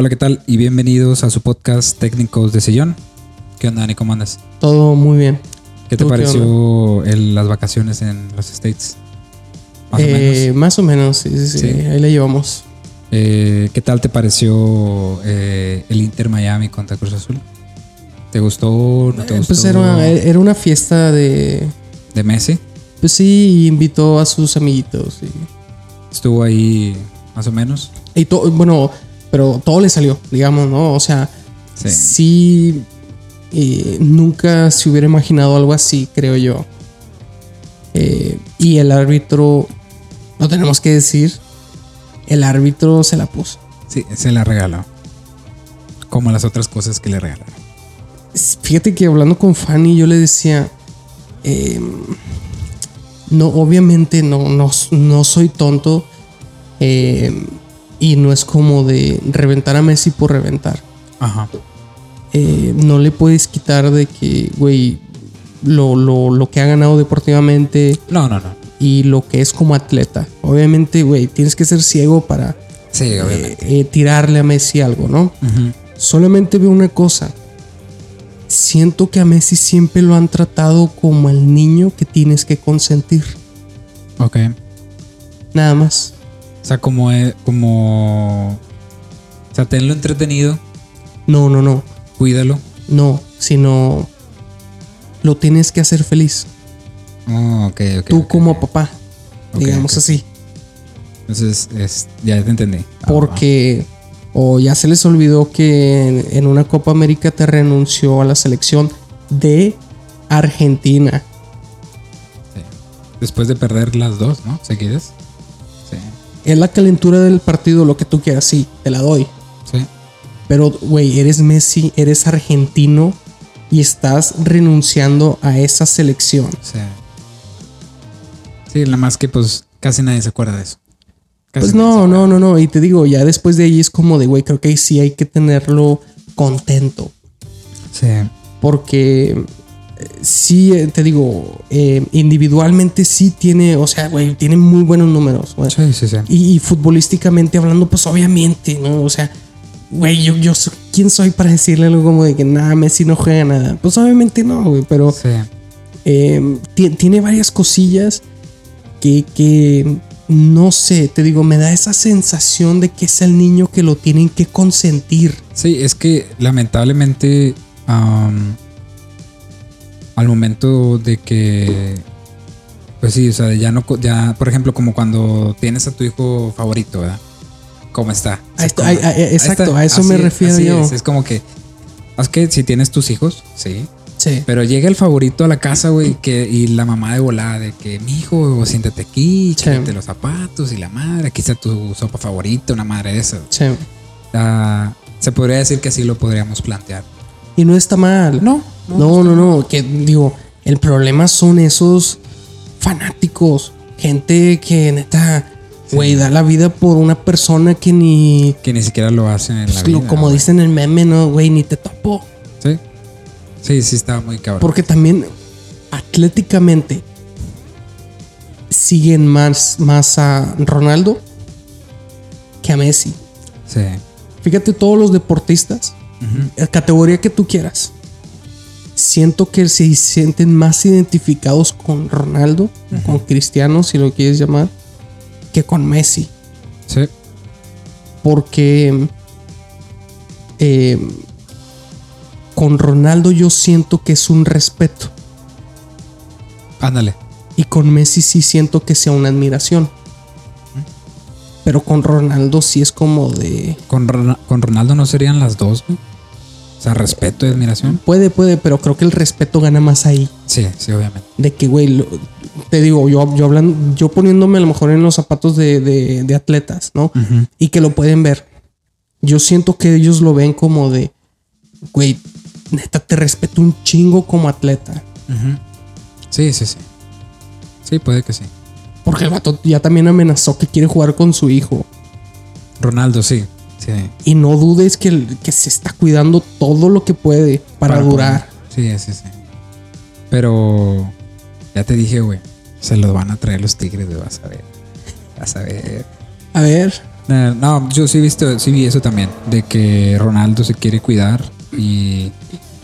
Hola, ¿qué tal? Y bienvenidos a su podcast Técnicos de Sillón. ¿Qué onda, Dani? ¿Cómo andas? Todo muy bien. ¿Qué te ¿Tú qué pareció el- las vacaciones en los States? Más o Eh, menos. Más o menos, sí, sí, sí. Sí. Ahí la llevamos. Eh, ¿Qué tal te pareció eh, el Inter Miami contra Cruz Azul? ¿Te gustó? ¿No te Eh, gustó? Pues era una, era una fiesta de. ¿De Messi? Pues sí, invitó a sus amiguitos. Y, Estuvo ahí más o menos. y todo, bueno, pero todo le salió, digamos, ¿no? O sea, Sí. sí. eh, nunca se hubiera imaginado algo así, creo yo. Eh, y el árbitro, no tenemos que decir, el árbitro se la puso. Sí, se la regaló. Como las otras cosas que le regalaron. Fíjate que hablando con Fanny, yo le decía. eh, no, obviamente no, no, no soy tonto. eh, y no es como de reventar a Messi por reventar. Ajá. Eh, no le puedes quitar de que, güey, lo, lo, lo que ha ganado deportivamente No, no, no. y lo que es como atleta. Obviamente, güey, tienes que ser ciego para Sí, eh, eh, tirarle a Messi algo, ¿no? Solamente veo una cosa. Siento que a Messi siempre lo han tratado como el niño que tienes que consentir. Ok. Nada más. O sea, como, como... O sea, tenlo entretenido, No, no, no. cuídalo. No. Sino lo tienes que hacer feliz. Oh, ok, ok. Tú como papá. Digamos así. Entonces, es, ya te entendí. Ah, Porque. O ya se les olvidó que en, en una Copa América te renunció a la selección de Argentina. sí. Después de perder las dos, ¿no? ¿Seguidas? Es la calentura del partido, lo que tú quieras, sí, te la doy. Sí. Pero, güey, eres Messi, eres argentino y estás renunciando a esa selección. Sí. Sí, nada más que pues casi nadie se acuerda de eso. Casi Pues no, no, no, no. Y te digo, ya después de ahí es como de, güey, creo que ahí sí hay que tenerlo contento. Sí. Porque sí, eh, te digo, eh, individualmente sí tiene, o sea, güey, tiene muy buenos números. güey. Sí, sí, sí. Y, y futbolísticamente hablando, pues obviamente, ¿no? O sea, güey, yo, yo ¿quién soy para decirle algo como de que nada, Messi no juega nada? Pues obviamente no, güey, pero Sí. eh, ti- tiene varias cosillas que, que no sé, te digo, me da esa sensación de que es el niño que lo tienen que consentir. Sí, es que lamentablemente am, al momento de que pues sí, o sea, ya no ya por ejemplo como cuando tienes a tu hijo favorito, ¿verdad? ¿Cómo está? A esto- ¿Cómo- a- a- ahí exacto, está. a eso me refiero yo. Es, es como que es que si tienes tus hijos, sí, Sí. pero llega el favorito a la casa, güey, que y la mamá de volada de que mi hijo, siéntate aquí, Sí. quítate los zapatos y la madre, aquí está tu sopa favorita, una madre de esas. Sí. Ah, se podría decir que así lo podríamos plantear. Y no está mal. No, No, no, no, que digo, el problema son esos fanáticos, gente que neta, güey, da la vida por una persona que ni, que ni siquiera lo hacen en la pues, lo- vida. como güey. dicen en el meme, no, güey, ni te topo. Sí. Sí, sí, estaba muy cabrón. Porque también atléticamente siguen más, más a Ronaldo que a Messi. Sí. Fíjate, todos los deportistas, la categoría que tú quieras, siento que se sienten más identificados con Ronaldo, con Cristiano, si lo quieres llamar, que con Messi. Sí. Porque eh, con Ronaldo yo siento que es un respeto. Ándale. Y con Messi sí siento que sea una admiración. Pero con Ronaldo sí es como de... Con, Ron- con Ronaldo no serían las dos, güey. O sea, respeto y admiración. Puede, puede, pero creo que el respeto gana más ahí. Sí, sí, obviamente. De que, güey, te digo, yo, yo hablando, yo poniéndome a lo mejor en los zapatos de, de- de atletas, ¿no? Ujú. Y que lo pueden ver. Yo siento que ellos lo ven como de, güey, neta, te respeto un chingo como atleta. Ujú. Sí, sí, sí. Sí, puede que sí. Porque el vato ya también amenazó que quiere jugar con su hijo. Ronaldo, sí. Sí. Y no dudes que, que se está cuidando todo lo que puede para, durar. poder- Sí, sí, sí. Pero ya te dije, güey. Se los van a traer los tigres, güey. Vas a ver. Vas a ver. A ver, no, yo sí he visto, sí vi eso también, de que Ronaldo se quiere cuidar y,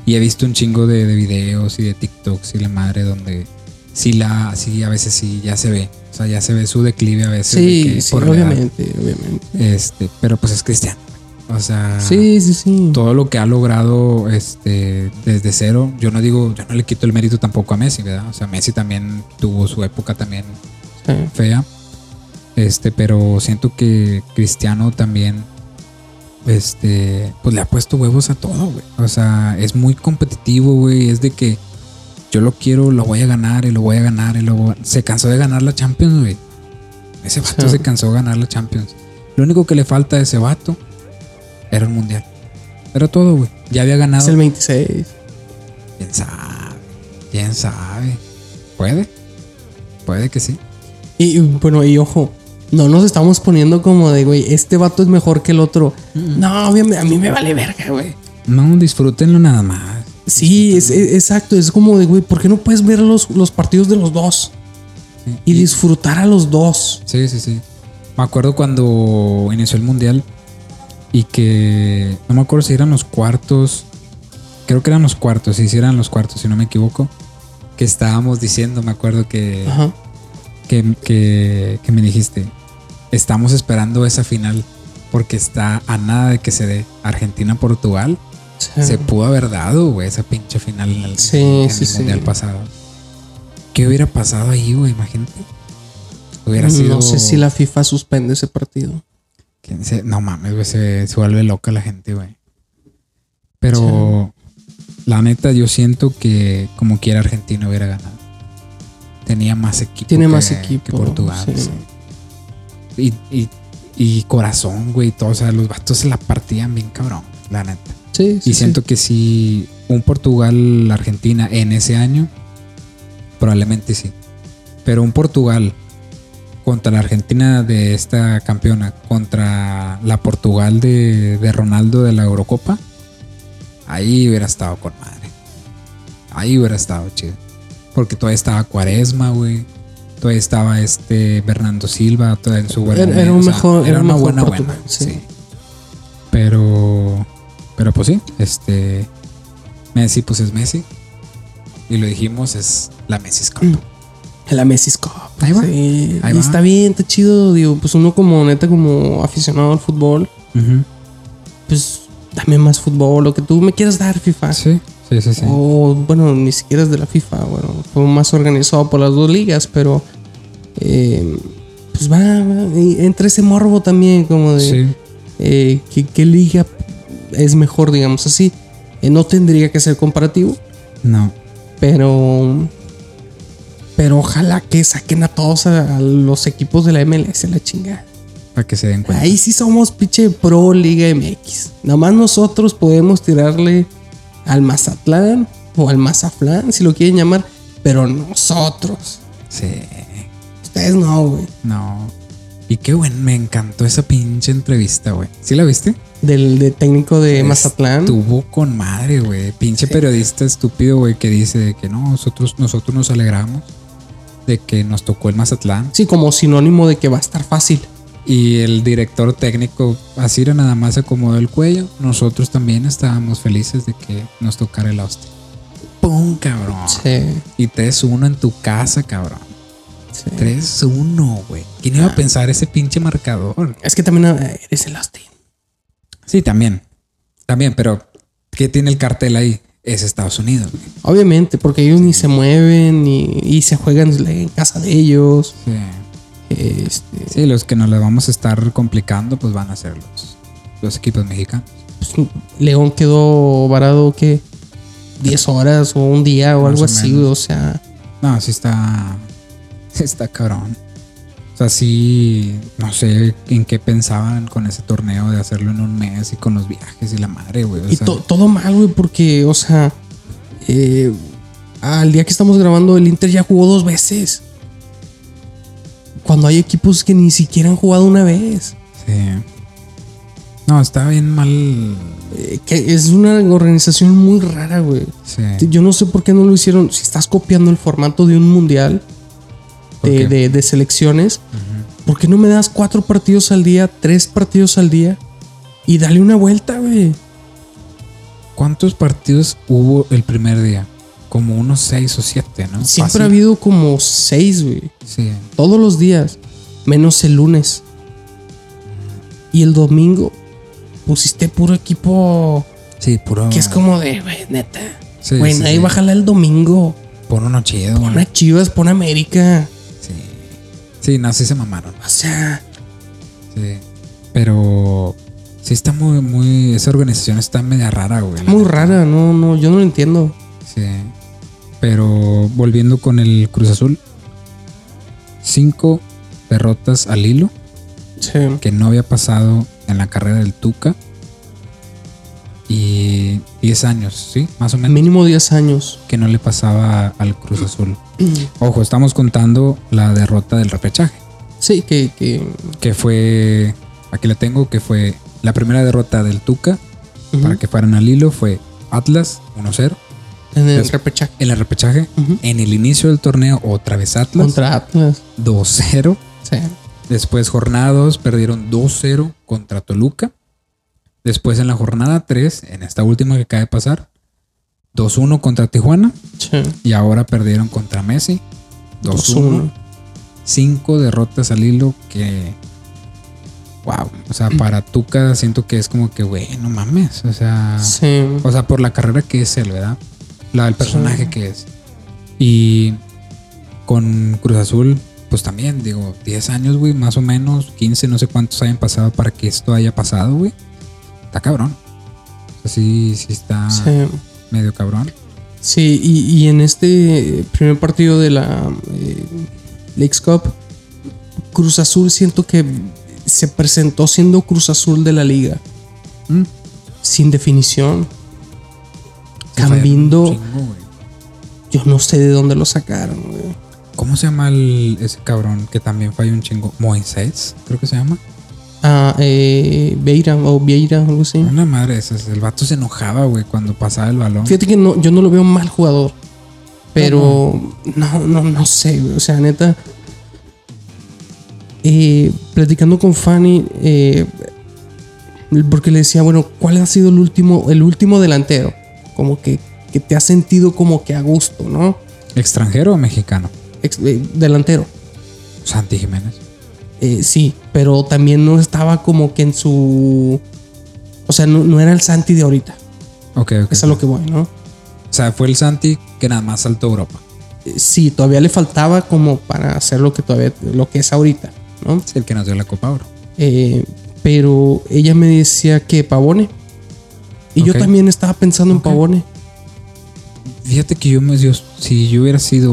y he visto un chingo de, de videos y de TikToks y la madre donde sí la, sí a veces sí ya se ve, o sea ya se ve su declive a veces. de Sí, que sí, por la edad, obviamente, obviamente. Este, pero pues es cristiano. O sea, Sí, sí, sí. todo lo que ha logrado este, desde cero, yo no digo, yo no le quito el mérito tampoco a Messi, ¿verdad? O sea, Messi también tuvo su época también Sí. fea. Este, pero siento que Cristiano también, este, pues le ha puesto huevos a todo, güey. O sea, es muy competitivo, güey. Es de que yo lo quiero, lo voy a ganar y lo voy a ganar y lo voy a- Se cansó de ganar la Champions, güey. Ese vato Sí. se cansó de ganar la Champions. Lo único que le falta a ese vato era un mundial. Era todo, güey. Ya había ganado. Es el 26. ¿Quién sabe? ¿Quién sabe? ¿Puede? Puede que sí. Y bueno, y ojo, no nos estamos poniendo como de, güey, este vato es mejor que el otro. No, obviamente, a mí me vale verga, güey. No, disfrútenlo nada más. Sí, es, es- exacto. Es como de, güey, ¿por qué no puedes ver los, los partidos de los dos? Sí. Y disfrutar a los dos. Sí, sí, sí. Me acuerdo cuando inició el mundial y que no me acuerdo si eran los cuartos. Creo que eran los cuartos, sí, sí eran los cuartos, si no me equivoco. Que estábamos diciendo, me acuerdo que, Ajá. que, que, que me dijiste, estamos esperando esa final porque está a nada de que se dé Argentina-Portugal. Se pudo haber dado, güey, esa pinche final en el, Sí, en sí, el sí. mundial pasado. ¿Qué hubiera pasado ahí, güey? Imagínate. Hubiera sido. No sé si la FIFA suspende ese partido. ¿Quién se- No mames, güey, se, se vuelve loca la gente, güey. Pero la neta, yo siento que como quiera Argentina hubiera ganado. Tenía más equipo. Tiene que- más que equipo, Portugal. sí. sí. Y, y, y corazón, güey, todo. O sea, los vatos se la partían bien cabrón, la neta. Sí, sí. Y siento que si un Portugal-Argentina en ese año, probablemente sí. Pero un Portugal contra la Argentina de esta campeona, contra la Portugal de, de Ronaldo de la Eurocopa, ahí hubiera estado con madre. Ahí hubiera estado chido. Porque todavía estaba Cuaresma, güey. Todavía estaba este Bernardo Silva, todavía en su buen Era- era momento. un O sea, mejor- era era un una mejor buena buena. sí. sí. Pero, pero pues sí, este Messi, pues es Messi. Y lo dijimos, es la Messi Cup. La Messi Cup. Ahí va. Sí, Ahí va. está bien, está chido. Digo, pues uno como neta, como aficionado al fútbol, pues dame más fútbol, lo que tú me quieras dar, FIFA. Sí, sí, sí, sí. O bueno, ni siquiera es de la FIFA, bueno, fue más organizado por las dos ligas, pero eh, pues va, va, entre ese morbo también, como de Sí, eh, ¿qué, qué liga es mejor, digamos así. Eh, no tendría que ser comparativo, no. pero pero ojalá que saquen a todos a, a los equipos de la MLS la chingada. Para que se den cuenta. Ahí sí somos pinche pro Liga MX. Nada más nosotros podemos tirarle al Mazatlán o al Mazaflán, si lo quieren llamar, pero nosotros. Sí, Ustedes no, güey. no. Y qué bueno, me encantó esa pinche entrevista, güey. ¿Sí la viste? Del, de técnico de Mazatlán. Estuvo con madre, güey. Pinche periodista estúpido, güey, que dice de que no, nosotros, nosotros nos alegramos de que nos tocó el Mazatlán. Sí, como sinónimo de que va a estar fácil. Y el director técnico, así era nada más se acomodó el cuello. Nosotros también estábamos felices de que nos tocara el Austin. ¡Pum, cabrón! Sí, Y 3-1 en tu casa, cabrón. sí. 3-1, güey. ¿Quién iba a pensar ese pinche marcador? Es que también eh, eres el Austin. Sí, también. También, pero ¿qué tiene el cartel ahí? Es Estados Unidos, güey. Obviamente, porque ellos ni se mueven ni, y se juegan en casa de ellos. Sí. Este, Sí, los que nos la vamos a estar complicando, pues van a ser los, los equipos mexicanos. pues, León quedó varado que 10 horas o un día o Más algo o así, o sea, No, sí está. sí está cabrón. O sea, sí. No sé en qué pensaban con ese torneo de hacerlo en un mes y con los viajes y la madre, güey. O y sea, to- todo mal, güey, porque, o sea, eh, al día que estamos grabando, el Inter ya jugó dos veces. Cuando hay equipos que ni siquiera han jugado una vez. sí. No, está bien mal. Eh, que es una organización muy rara, güey. Sí. Yo no sé por qué no lo hicieron. Si estás copiando el formato de un mundial ¿Por de, qué? de- de selecciones, ¿Por qué no me das cuatro partidos al día, tres partidos al día? Y dale una vuelta, güey. ¿Cuántos partidos hubo el primer día? Como unos seis o siete, ¿no? Siempre Fácil. ha habido como seis, güey. Sí. Todos los días. Menos el lunes. Y el domingo pusiste puro equipo Sí, puro. que es como de, güey, neta. Sí, Güey, sí, nadie sí. va a jalar el domingo. Por uno chido, Pon a Chivas, pon a América. Sí. No, sí se mamaron. O sea, Sí. Pero. Sí, está muy, muy. Esa organización está media rara, güey. la muy neta. rara, no, no, yo no lo entiendo. Sí. Pero volviendo con el Cruz Azul. Cinco derrotas al hilo. Sí. que no había pasado en la carrera del Tuca. Y 10 años, ¿sí? Más o menos. Mínimo 10 años. Que no le pasaba al Cruz Azul. Ojo, estamos contando la derrota del repechaje. Sí, que, que Que fue. Aquí la tengo, que fue la primera derrota del Tuca. Para que fueran al hilo fue Atlas 1-0. en el repechaje En el repechaje. En el inicio del torneo, otra vez Atlas. contra Atlas. 2-0. Sí. Después jornada 2 perdieron 2-0 contra Toluca. Después en la jornada 3, en esta última que acaba de pasar, 2-1 contra Tijuana. Sí. Y ahora perdieron contra Messi. 2-1. 2-1. Cinco derrotas al hilo que... Wow. O sea, para Tuca siento que es como que, güey, no mames. O sea... Sí. O sea, por la carrera que es él, ¿verdad? La del personaje Sí. que es. Y con Cruz Azul, pues también, digo, 10 años, güey, más o menos, 15, no sé cuántos hayan pasado para que esto haya pasado, güey. Está cabrón. O sea, sí, sí está Sí. medio cabrón. Sí, y, y en este primer partido de la eh, Cup, Cruz Azul siento que se presentó siendo Cruz Azul de la liga, Mm. sin definición. Fallaron Cambindo, chingo, yo no sé de dónde lo sacaron. güey. ¿Cómo se llama el- ese cabrón que también falló un chingo? Moisés, creo que se llama. Ah, eh, Beira o Vieira, algo así. Una madre de esas. El vato se enojaba, güey, cuando pasaba el balón. Fíjate que no, yo no lo veo mal jugador. Pero no, no, no sé, güey. O sea, neta. eh, platicando con Fanny. eh, porque le decía, bueno, ¿cuál ha sido el último, el último delantero? Como que, que te has sentido como que a gusto, ¿no? ¿Extranjero o mexicano? Ex- eh, delantero. Santi Jiménez. Eh, sí, pero también no estaba como que en su. O sea, no, no era el Santi de ahorita. Ok, ok. Es a lo que voy, ¿no? O sea, fue el Santi que nada más saltó a Europa. Eh, Sí, todavía le faltaba como para hacer lo que todavía lo que es ahorita, ¿no? Sí, el que nos dio la Copa Oro. Eh, pero ella me decía que Pavone. Y yo también estaba pensando en Pavone. Fíjate que yo me yo- si yo hubiera sido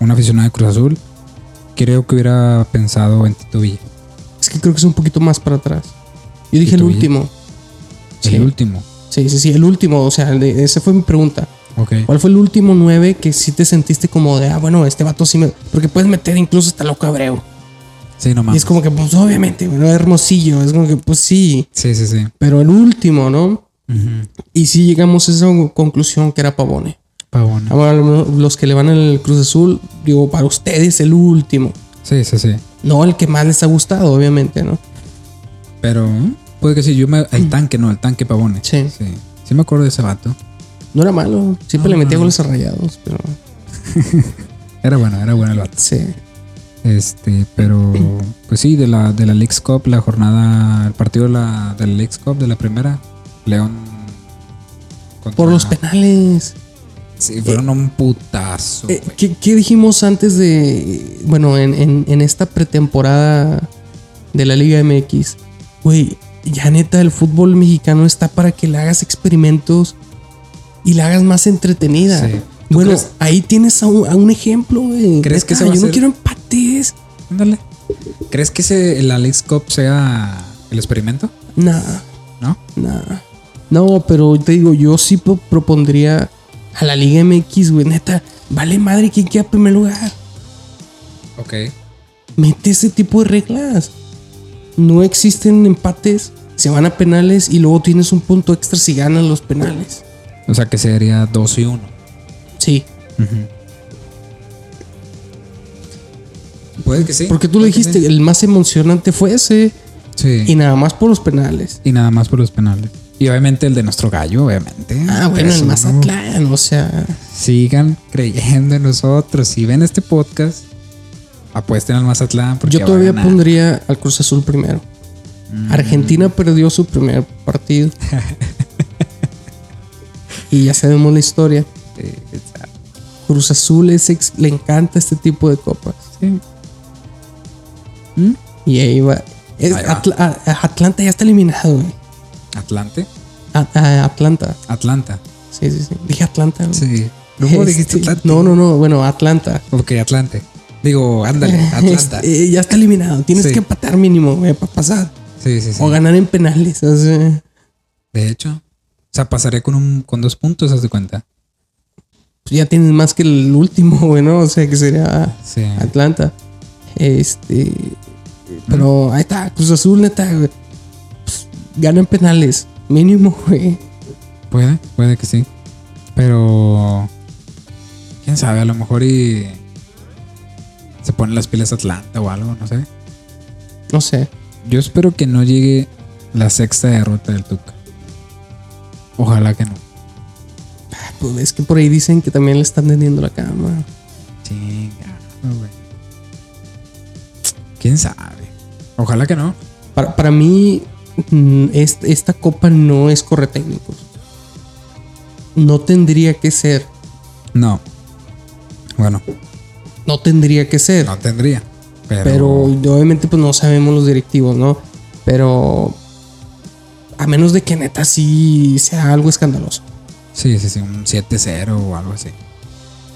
un aficionado de Cruz Azul, creo que hubiera pensado en Tito Villa. Es que creo que es un poquito más para atrás. Yo dije el ¿Tito Villa? último. El Sí. último. Sí, sí, sí, el último. O sea, de- esa fue mi pregunta. Ok. ¿Cuál fue el último nueve que sí te sentiste como de, ah, bueno, este vato sí me. Porque puedes meter incluso hasta loco Abreu. Sí, no Y mames. es como que, pues obviamente, bueno, hermosillo. Es como que, pues sí. Sí, sí, sí. Pero el último, ¿no? Y sí llegamos a esa conclusión que era Pavone. Pavón. Ahora, los que le van al Cruz Azul, digo, para ustedes el último. Sí, sí, sí. No el que más les ha gustado, obviamente, ¿no? Pero puede que sí. Yo me. El tanque, no, el tanque Pavone. Sí. Sí. Sí me acuerdo de ese vato. No era malo. Siempre No, le metía no. goles a rayados, pero Era bueno, era bueno el vato. sí. Este, pero pues sí, de la, de la Leagues Cup, la jornada, el partido de la, de la Leagues Cup de la primera, León. contra- Por los penales. Sí, fueron un putazo. Eh. ¿qué, qué dijimos antes de. Bueno, en, en- en esta pretemporada de la Liga MX? Güey, ya neta, el fútbol mexicano está para que le hagas experimentos y la hagas más entretenida. Sí. ¿Tú Bueno, crees- ahí tienes a un, a un ejemplo, güey. ¿Crees que ese va a Yo no quiero empates. Ándale. ¿Crees que ese, la Leagues Cup sea el experimento? Nah, ¿No? nah. No, pero te digo, yo sí pro- propondría a la Liga MX, güey. Neta, vale madre quién queda en primer lugar. Ok. Mete ese tipo de reglas. No existen empates, se van a penales y luego tienes un punto extra si ganan los penales. O sea que sería 2 y 1. Sí. Puede que sí. Porque tú lo que dijiste, sí. el más emocionante fue ese. Sí. Y nada más por los penales. Y nada más por los penales. Y obviamente el de nuestro gallo, obviamente. Ah, bueno, el no. Mazatlán, o sea. Sigan creyendo en nosotros. Si ven este podcast, apuesten al Mazatlán. Porque Yo va a todavía ganar. pondría al Cruz Azul primero. Mm. Argentina perdió su primer partido. y ya sabemos la historia. Cruz Azul es ex- le encanta este tipo de copas. Sí. ¿Mm? Y ahí va. Es- Ahí Atlanta ya está eliminado, güey. Atlante. A- a- Atlanta. Atlanta. Sí, sí, sí. Dije Atlanta. Sí. ¿Cómo Este, dijiste Atlante? No, no, no. Bueno, Atlanta. Ok, Atlante. Digo, ándale, Atlanta. Este, ya está eliminado. Tienes Sí. que empatar mínimo, güey, para pasar. Sí, sí, sí. O ganar en penales. o sea. De hecho. O sea, pasaré con un con dos puntos, haz de cuenta. pues ya tienes más que el último, güey, ¿no? O sea, que sería Sí. Atlanta. Este. Pero ahí está, Cruz Azul, neta, güey. Gana en penales. Mínimo, güey. Puede, puede que sí. Pero. Quién sabe, a lo mejor y. Se ponen las pilas Atlanta o algo, no sé. No sé. Yo espero que no llegue la sexta derrota del Tuca. Ojalá que no. Ah, Pues es que por ahí dicen que también le están vendiendo la cama. Chinga, güey. Quién sabe. Ojalá que no. Para, para mí, esta copa no es corre técnicos. No tendría que ser. No. Bueno, No tendría que ser. no tendría. Pero. Pero obviamente pues no sabemos los directivos, ¿no? Pero a menos de que neta sí sea algo escandaloso. Sí, sí, sí. Un 7-0 o algo así.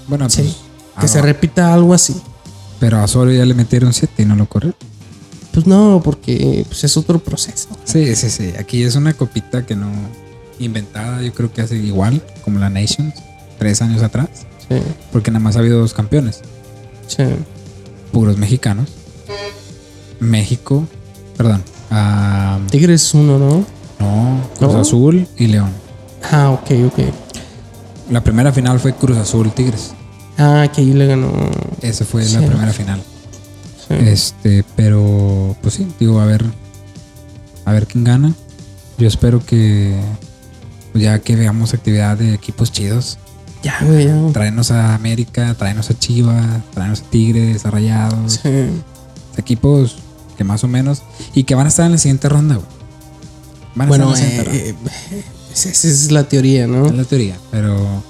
Bueno, Sí. pues. Que a- se repita algo así. Pero a Solo ya le metieron 7 y no lo corre. Pues no, porque pues, es otro proceso. Sí, sí, sí. Aquí es una copita que no inventada, yo creo que hace igual como la Nations, tres años atrás, Sí, porque nada más ha habido dos campeones, sí. puros mexicanos. México, perdón, Tigres uno, ¿no? no, Cruz ¿No? Azul y León. Ah, ok, ok. La primera final fue Cruz Azul Tigres. Ah, que ahí le ganó. Esa fue Sí. la primera final. Sí. Este, pero pues sí, digo, a ver, a ver quién gana. Yo espero que pues ya que veamos actividad de equipos chidos. Ya, güey, ya. Traernos a América, traernos a Chivas, traernos a Tigres, a Rayados. Sí. Equipos que más o menos. Y que van a estar en la siguiente ronda, güey. Van a Bueno, estar en la siguiente eh, eh, esa es la teoría, ¿no? ronda. Es la teoría. Pero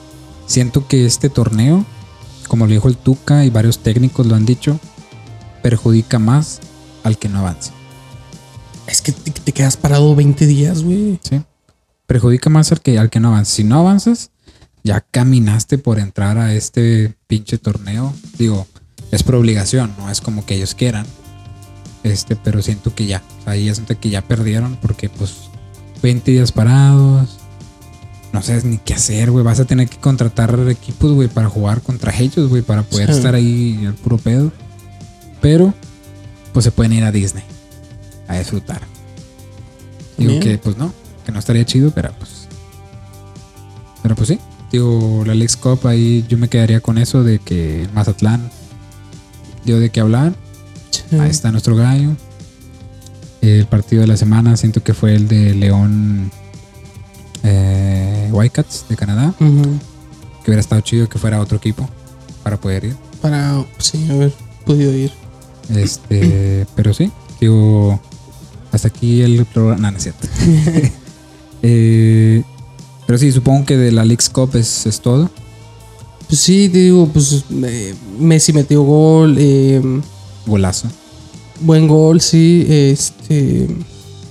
siento que este torneo, como lo dijo el Tuca y varios técnicos lo han dicho, perjudica más al que no avance. Es que te, te quedas parado 20 días, güey. ¿sí? Perjudica más al que, al que no avanza. Si no avanzas, ya caminaste por entrar a este pinche torneo. Digo, es por obligación, no es como que ellos quieran. Este, pero siento que ya, o sea, ya siento que ya perdieron porque pues 20 días parados. No sabes ni qué hacer, güey. Vas a tener que contratar equipos, güey, para jugar contra ellos, güey, para poder Sí. estar ahí al puro pedo. Pero, pues se pueden ir a Disney a disfrutar. Digo que, pues no, que no estaría chido, pero pues. Pero pues sí. Digo, la Lex Cup ahí yo me quedaría con eso de que Mazatlán dio de qué hablar. Sí. Ahí está nuestro gallo. El partido de la semana siento que fue el de León eh, Whitecats de Canadá. Que hubiera estado chido que fuera otro equipo para poder ir. Para, sí, haber podido ir. Este, pero sí, digo, hasta aquí el programa. No, no es cierto. Eh, pero sí, supongo que de la League's Cup es, es todo. Pues sí, te digo, pues eh, Messi metió gol, eh, Golazo. buen gol, sí, este,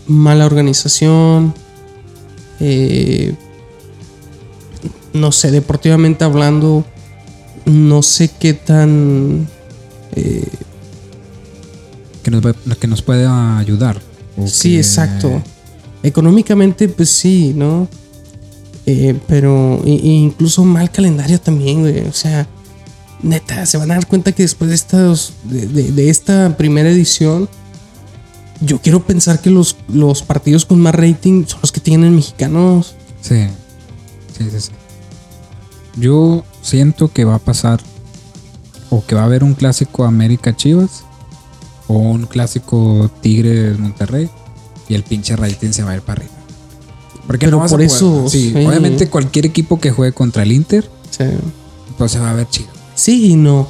mala organización, eh, no sé, deportivamente hablando, no sé qué tan, eh, Que nos, que nos pueda ayudar. sí, que- exacto, económicamente, pues sí, ¿no? Eh, pero incluso mal calendario también, güey, o sea, neta, se van a dar cuenta que después de, de- de esta primera edición, yo quiero pensar que los, los partidos con más rating son los que tienen mexicanos. Sí. Sí, sí, sí. Yo siento que va a pasar o que va a haber un clásico América Chivas O un clásico Tigres Monterrey y el pinche rating se va a ir para arriba. Porque Pero no vas por a poder- eso, Sí, sí. obviamente cualquier equipo que juegue contra el Inter, Sí. pues se va a ver chido. Sí y no.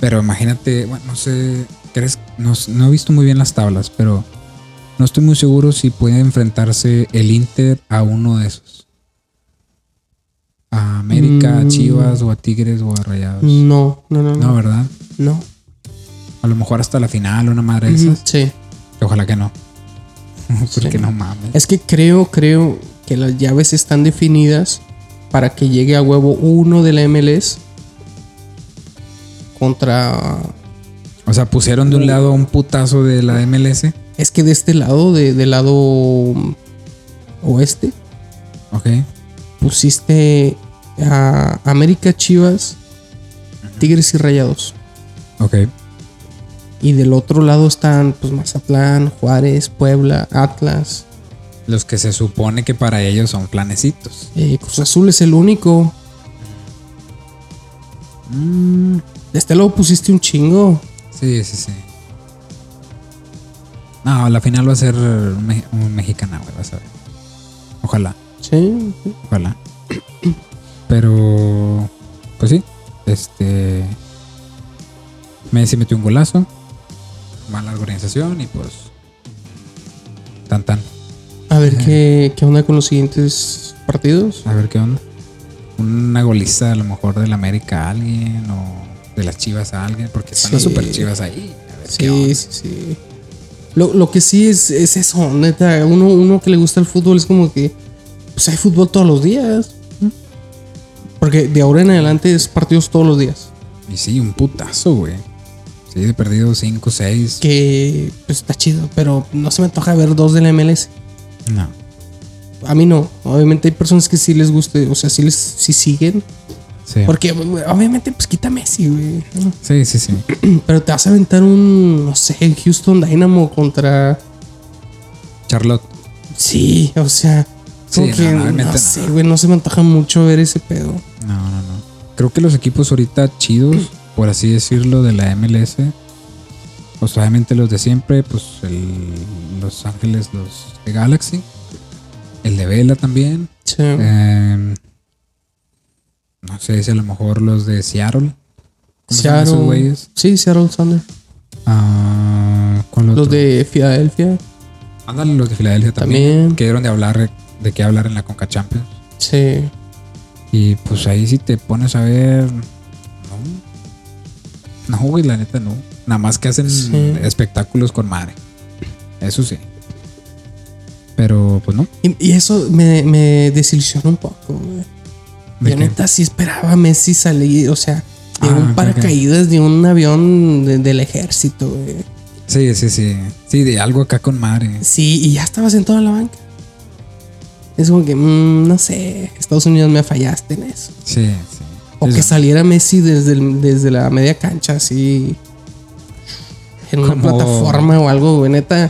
Pero imagínate, bueno, no sé, ¿crees? No, no he visto muy bien las tablas, pero no estoy muy seguro si puede enfrentarse el Inter a uno de esos. A América, a Mm. Chivas o a Tigres o a Rayados. No, no, no, No, no. ¿verdad? No. A lo mejor hasta la final, una madre de. Sí. Ojalá que no. Porque Sí. no mames. Es que creo, creo que las llaves están definidas para que llegue a huevo uno de la MLS contra. O sea, pusieron de un lado un putazo de la MLS. Es que de este lado, de, del lado oeste, Ok. pusiste a América Chivas, Tigres y Rayados. Ok. Y del otro lado están pues Mazatlán, Juárez, Puebla, Atlas. Los que se supone que para ellos son planecitos. Eh, Cruz Azul es el único. Mm, De este lado pusiste un chingo. Sí, sí, sí. No, la final va a ser un, me- un mexicana, güey, vas a ver. Ojalá, Sí. ojalá. Pero, pues sí, este. Messi metió un golazo. Mala organización y pues. Tan tan. A ver qué, qué onda con los siguientes partidos. A ver qué onda. Una goliza a lo mejor del América a alguien o de las chivas a alguien, porque están las super chivas ahí. A ver qué onda. Sí, sí, sí. Lo, lo que sí es, es eso, neta. Uno, uno que le gusta el fútbol es como que. Pues hay fútbol todos los días. Porque de ahora en adelante es partidos todos los días. Y sí, un putazo, güey. Sí, de perdido 5, 6. Que pues está chido. Pero no se me antoja ver dos de la MLS. No. A mí no. Obviamente hay personas que sí les guste. O sea, sí les sí siguen. Sí. Porque obviamente, pues quita Messi, güey. Sí, sí, sí. Pero te vas a aventar un, no sé, Houston Dynamo contra. Charlotte. Sí, o sea. Como no, que, no, sé, güey, no se me antoja mucho ver ese pedo. No, no, no. Creo que los equipos ahorita chidos, por así decirlo, de la MLS, pues obviamente los de siempre, pues el- Los Ángeles, los de Galaxy, el de Vela también. Sí. eh, no sé si a lo mejor los de Seattle. ¿Cómo se llaman esos Seattle. güeyes? Sí, Seattle Thunder. Ah, ¿cuál Los de Filadelfia. Ándale, los de Filadelfia también. También. Que dieron de hablar de qué hablar en la Conca Champions. Sí. Y pues ahí si te pones a ver. No. Güey, la neta no. Nada más que hacen Sí. espectáculos con madre. Eso sí. Pero pues no. Y, y eso me, me desilusiona un poco, güey. ¿De Yo qué? neta sí esperaba a Messi salir, o sea, de Ah, un paracaídas de un avión de- del ejército, güey. Sí, sí, sí. Sí, de algo acá con madre. Sí, y ya estaba sentado en la banca. Es como que, mm, no sé, Estados Unidos me fallaste en eso. Sí, sí. O que saliera Messi desde, el- desde la media cancha, así. En una plataforma o algo, güey. Neta,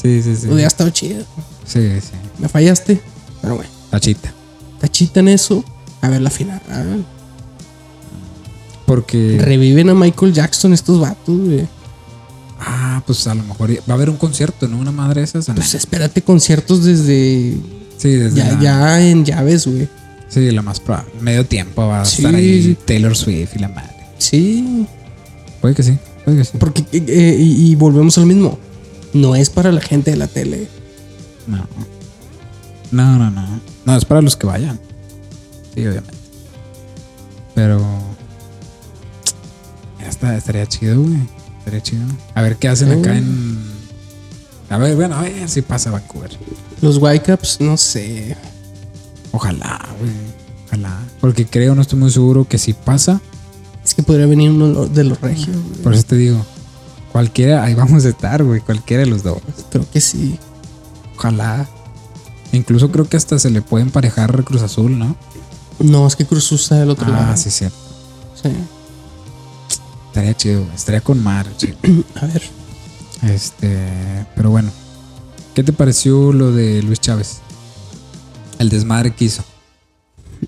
Sí, sí, sí. hubiera estado chido. Sí, sí. Me fallaste. Pero bueno, Tachita. cachita en eso. A ver la final. A ver. Porque. Reviven a Michael Jackson estos vatos, güey. Ah, pues a lo mejor va a haber un concierto, ¿no? Una madre esas. Pues espérate conciertos desde. sí, desde Ya, la- ya en llaves, güey. Sí, la más probable. Medio tiempo va a Sí, estar ahí. Taylor Swift y la madre. Sí. Puede que sí, puede que sí. Porque, eh, y, y volvemos al mismo. No es para la gente de la tele. No. No, no, no. No, es para los que vayan. Sí, obviamente. Pero. Ya está, estaría chido, güey. Estaría chido. A ver qué hacen acá Mm. en. A ver, bueno, a ver si pasa Vancouver. Los Whitecaps, no sé. Ojalá, güey. Ojalá. Porque creo, no estoy muy seguro que si pasa. Es que podría venir uno de los regios. güey. Por eso te digo. Cualquiera, ahí vamos a estar, güey. Cualquiera de los dos. Creo que sí. Ojalá. Incluso creo que hasta se le puede emparejar Cruz Azul, ¿no? No, es que Cruz Azul está del otro Ah, lado. sí, cierto. Sí. Estaría chido, güey. estaría con mar, chido. A ver. Este, pero bueno. ¿Qué te pareció lo de Luis Chávez? El desmadre que hizo,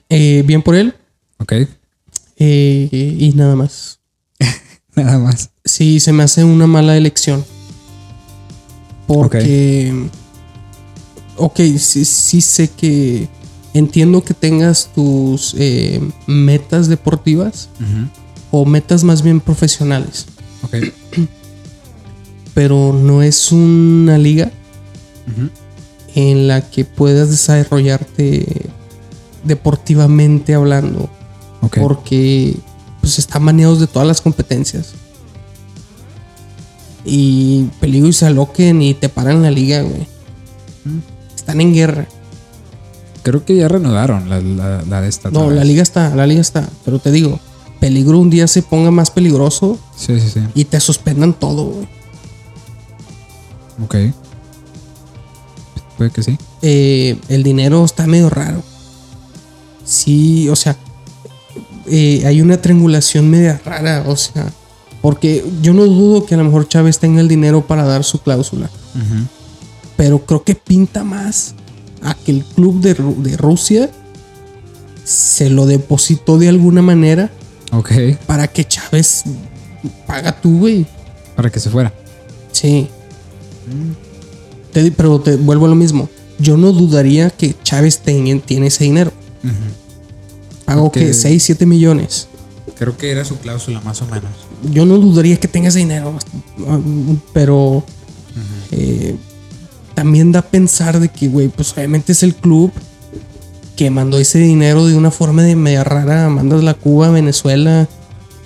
Eh, bien por él. ¿ok? Eh, y nada más. Nada más. Sí, se me hace una mala elección. Porque. Ok, sí, sí sé que. Entiendo que tengas tus eh, metas deportivas o metas más bien profesionales. Ok. Pero no es una liga. En la que puedas desarrollarte deportivamente hablando. Porque pues están baneados de todas las competencias. Y peligro y se aloquen y te paran la liga, güey. Mm. Están en guerra. Creo que ya reanudaron la, la, la de esta. No, la liga está, la liga está. Pero te digo, peligro un día se ponga más peligroso Sí, sí, sí. y te suspendan todo, güey. Ok. Puede que sí. eh, el dinero está medio raro. Sí, o sea, eh, hay una triangulación media rara, o sea, porque yo no dudo que a lo mejor Chávez tenga el dinero para dar su cláusula, pero creo que pinta más a que el club de, Ru- de Rusia se lo depositó de alguna manera Ok. para que Chávez paga tú, güey. Para que se fuera. Sí. Te pero te vuelvo a lo mismo. Yo no dudaría que Chávez tenga- tiene ese dinero. Ok. que 6, 7 millones. Creo que era su cláusula, más o menos. Yo no dudaría que tenga ese dinero. Pero eh, también da a pensar de que, güey, pues obviamente es el club que mandó ese dinero de una forma de media rara. Mandas la Cuba, Venezuela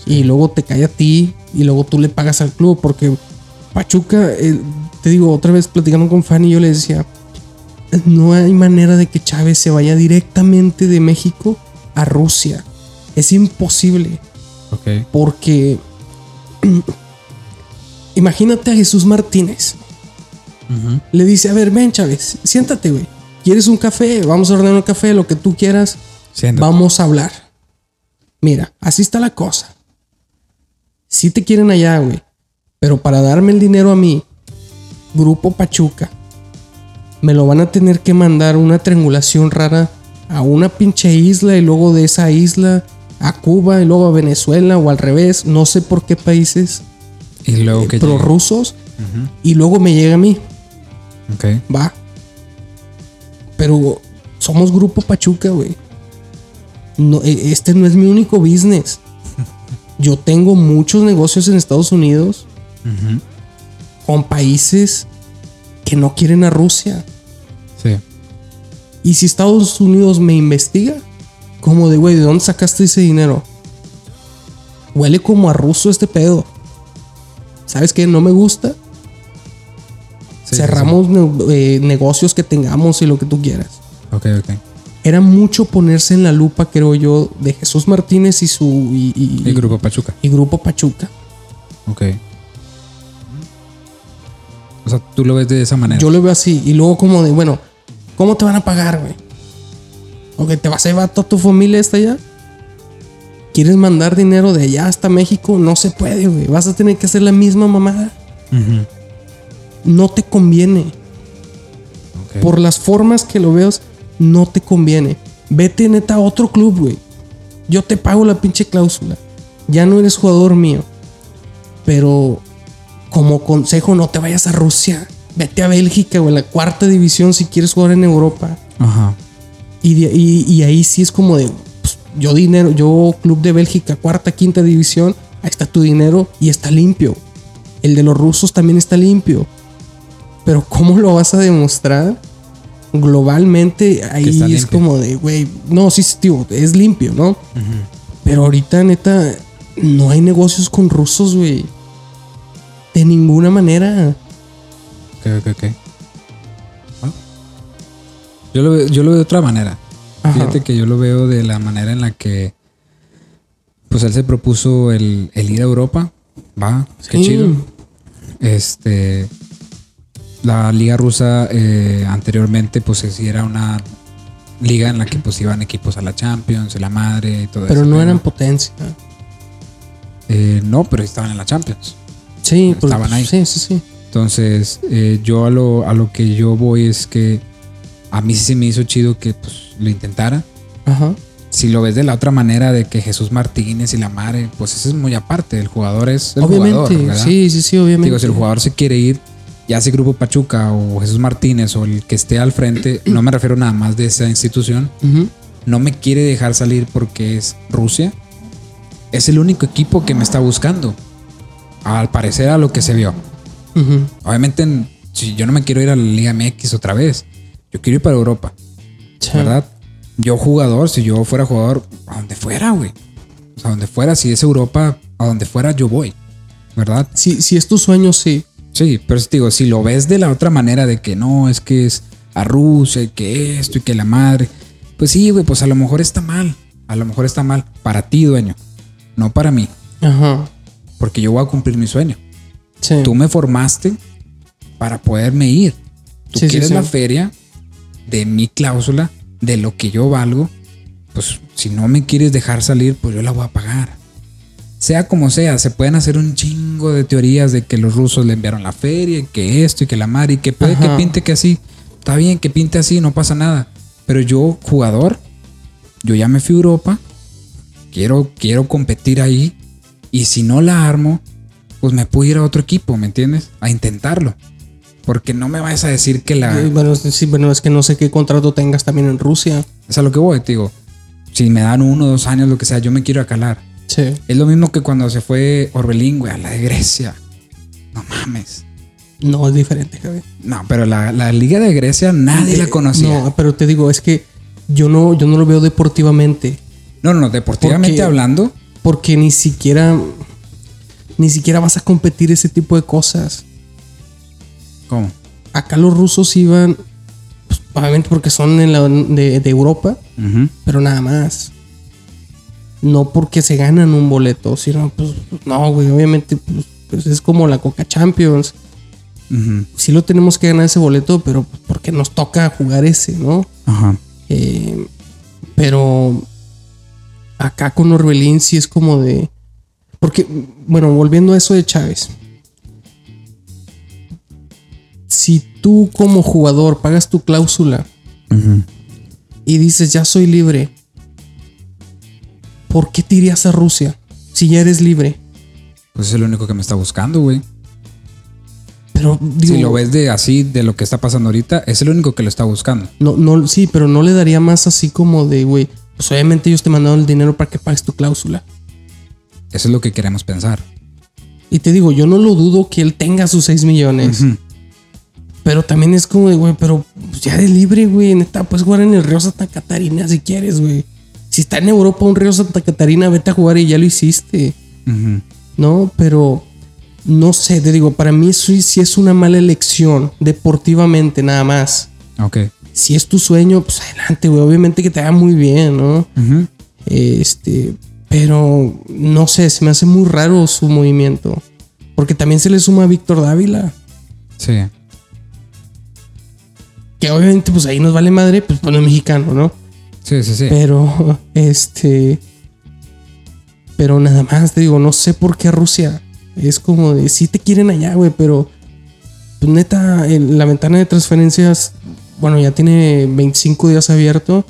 y luego te cae a ti y luego tú le pagas al club. Porque Pachuca, eh, te digo, otra vez platicando con Fanny, yo le decía, no hay manera de que Chávez se vaya directamente de México a Rusia. Es imposible. Ok. Porque imagínate a Jesús Martínez. Le dice, a ver, ven Chávez, siéntate, güey. ¿Quieres un café? Vamos a ordenar un café, lo que tú quieras. Siéntate. Vamos a hablar. Mira, así está la cosa. Sí te quieren allá, güey. Pero para darme el dinero a mí, Grupo Pachuca, me lo van a tener que mandar una triangulación rara a una pinche isla y luego de esa isla a Cuba y luego a Venezuela o al revés, no sé por qué países Y luego que llega. prorrusos Ujú. y luego me llega a mí, Ok. va. Pero somos Grupo Pachuca, güey. No, e- este no es mi único business. Yo tengo muchos negocios en Estados Unidos Con países que no quieren a Rusia. Sí. Y si Estados Unidos me investiga, como de, güey, ¿de dónde sacaste ese dinero? Huele como a ruso este pedo. ¿Sabes qué? No me gusta. Sí, sí, Cerramos ne- eh, negocios que tengamos y lo que tú quieras. Ok, ok. Era mucho ponerse en la lupa, creo yo, de Jesús Martínez y su. y, grupo Pachuca. y Grupo Pachuca. Ok. O sea, tú lo ves de esa manera. Yo lo veo así. Y luego, como de, bueno, ¿cómo te van a pagar, güey? Ok, ¿te vas a llevar toda tu familia hasta allá? ¿Quieres mandar dinero de allá hasta México? No se puede, güey. Vas a tener que hacer la misma mamada. No te conviene. Por las formas que lo veas, no te conviene. Vete neta a otro club, güey. Yo te pago la pinche cláusula. Ya no eres jugador mío. Pero como consejo, no te vayas a Rusia. Vete a Bélgica o en la cuarta división si quieres jugar en Europa. Ajá. Y, de- y- y ahí sí es como de, pues, yo dinero, yo club de Bélgica, cuarta, quinta división, ahí está tu dinero y está limpio. El de los rusos también está limpio. Pero ¿cómo lo vas a demostrar? Globalmente ahí es limpio. como de, güey, no, sí, sí, tío, es limpio, ¿no? Pero ahorita, neta, no hay negocios con rusos, güey. De ninguna manera. Ok, ok, ok. Bueno. Yo lo, veo, yo lo veo de otra manera. Ajá. Fíjate que yo lo veo de la manera en la que pues él se propuso el, el ir a Europa. Va, qué Sí. chido. Este la liga rusa eh, anteriormente pues sí era una liga en la que pues iban equipos a la Champions, la madre y todo Pero eso. no eran potencia. Eh, no, pero estaban en la Champions. Sí, pues, Estaban ahí. Sí, sí, sí. Entonces, eh, yo a lo, a lo que yo voy es que a mí sí se me hizo chido que pues, lo intentara. Ajá. si lo ves de la otra manera de que Jesús Martínez y la madre, pues eso es muy aparte. El jugador es el obviamente, jugador, ¿verdad? sí, sí, sí, obviamente. Digo, si el jugador se quiere ir, ya sea Grupo Pachuca o Jesús Martínez o el que esté al frente, no me refiero nada más de esa institución, no me quiere dejar salir porque es Rusia. Es el único equipo que me está buscando. Al parecer a lo que se vio. Obviamente, en- si yo no me quiero ir a la Liga MX otra vez, yo quiero ir para Europa, Sí. ¿verdad? Yo jugador, si yo fuera jugador, a donde fuera, güey. O sea, a donde fuera, si es Europa, a donde fuera yo voy, ¿verdad? Si, si es tu sueño, sí. Sí, pero te digo, si lo ves de la otra manera de que no, es que es a Rusia y que esto y que la madre, pues sí, güey, pues a lo mejor está mal. A lo mejor está mal para ti, dueño, no para mí, Ajá. Porque yo voy a cumplir mi sueño. Sí. Tú me formaste para poderme ir. Tú Sí, quieres sí. la feria de mi cláusula, de lo que yo valgo. Pues si no me quieres dejar salir, pues yo la voy a pagar. Sea como sea, se pueden hacer un chingo de teorías de que los rusos le enviaron la feria, y que esto y que la madre, y que puede que pinte que así. Está bien que pinte así, no pasa nada. Pero yo, jugador, yo ya me fui a Europa, quiero, quiero competir ahí, y si no la armo, pues me puedo ir a otro equipo, ¿me entiendes? A intentarlo. Porque no me vayas a decir que la... Eh, Bueno, es- sí, bueno, es que no sé qué contrato tengas también en Rusia. Es a lo que voy, te digo. Si me dan uno, dos años, lo que sea, yo me quiero acalar. Sí. Es lo mismo que cuando se fue Orbelín, güey, a la de Grecia. No mames. No, es diferente, Javi. No, pero la, la liga de Grecia nadie la Eh, conocía. No, pero te digo, es que yo no, yo no lo veo deportivamente. No, no, no, deportivamente Porque- hablando. Porque ni siquiera. Ni siquiera vas a competir ese tipo de cosas. ¿Cómo? Acá los rusos iban. pues, obviamente porque son la- de, de Europa. Pero nada más. No porque se ganan un boleto, sino pues no, güey, obviamente pues, pues, es como la Coca Champions. Ujú. Sí lo tenemos que ganar ese boleto, pero pues, porque nos toca jugar ese, ¿no? Ajá. Eh, pero acá con Orbelín sí es como de... Porque, bueno, volviendo a eso de Chávez. Si tú como jugador pagas tu cláusula y dices ya soy libre, ¿por qué te irías a Rusia si ya eres libre? Pues es el único que me está buscando, güey. Pero digo, Si lo ves de así, de lo que está pasando ahorita, es el único que lo está buscando. no, no, sí, pero no le daría más así como de, güey, pues obviamente ellos te mandaron el dinero para que pagues tu cláusula. Eso es lo que queremos pensar. Y te digo, yo no lo dudo que él tenga sus 6 millones. Pero también es como de, güey, pero pues, ya eres libre, güey. Neta, puedes jugar en el Río Santa Catarina si quieres, güey. Si está en Europa un Río Santa Catarina, vete a jugar y ya lo hiciste. ¿No? Pero no sé, te digo, para mí eso sí es una mala elección deportivamente, nada más. Ok. Si es tu sueño, pues adelante, güey. Obviamente que te haga muy bien, ¿no? Este, pero no sé, se me hace muy raro su movimiento. Porque también se le suma a Víctor Dávila. Sí. Que obviamente, pues ahí nos vale madre, pues bueno, es mexicano, ¿no? Sí, sí, sí. Pero, este. Pero nada más, te digo, no sé por qué Rusia. Es como de, sí te quieren allá, güey, pero. Pues neta, el- la ventana de transferencias, bueno, ya tiene 25 días abierto.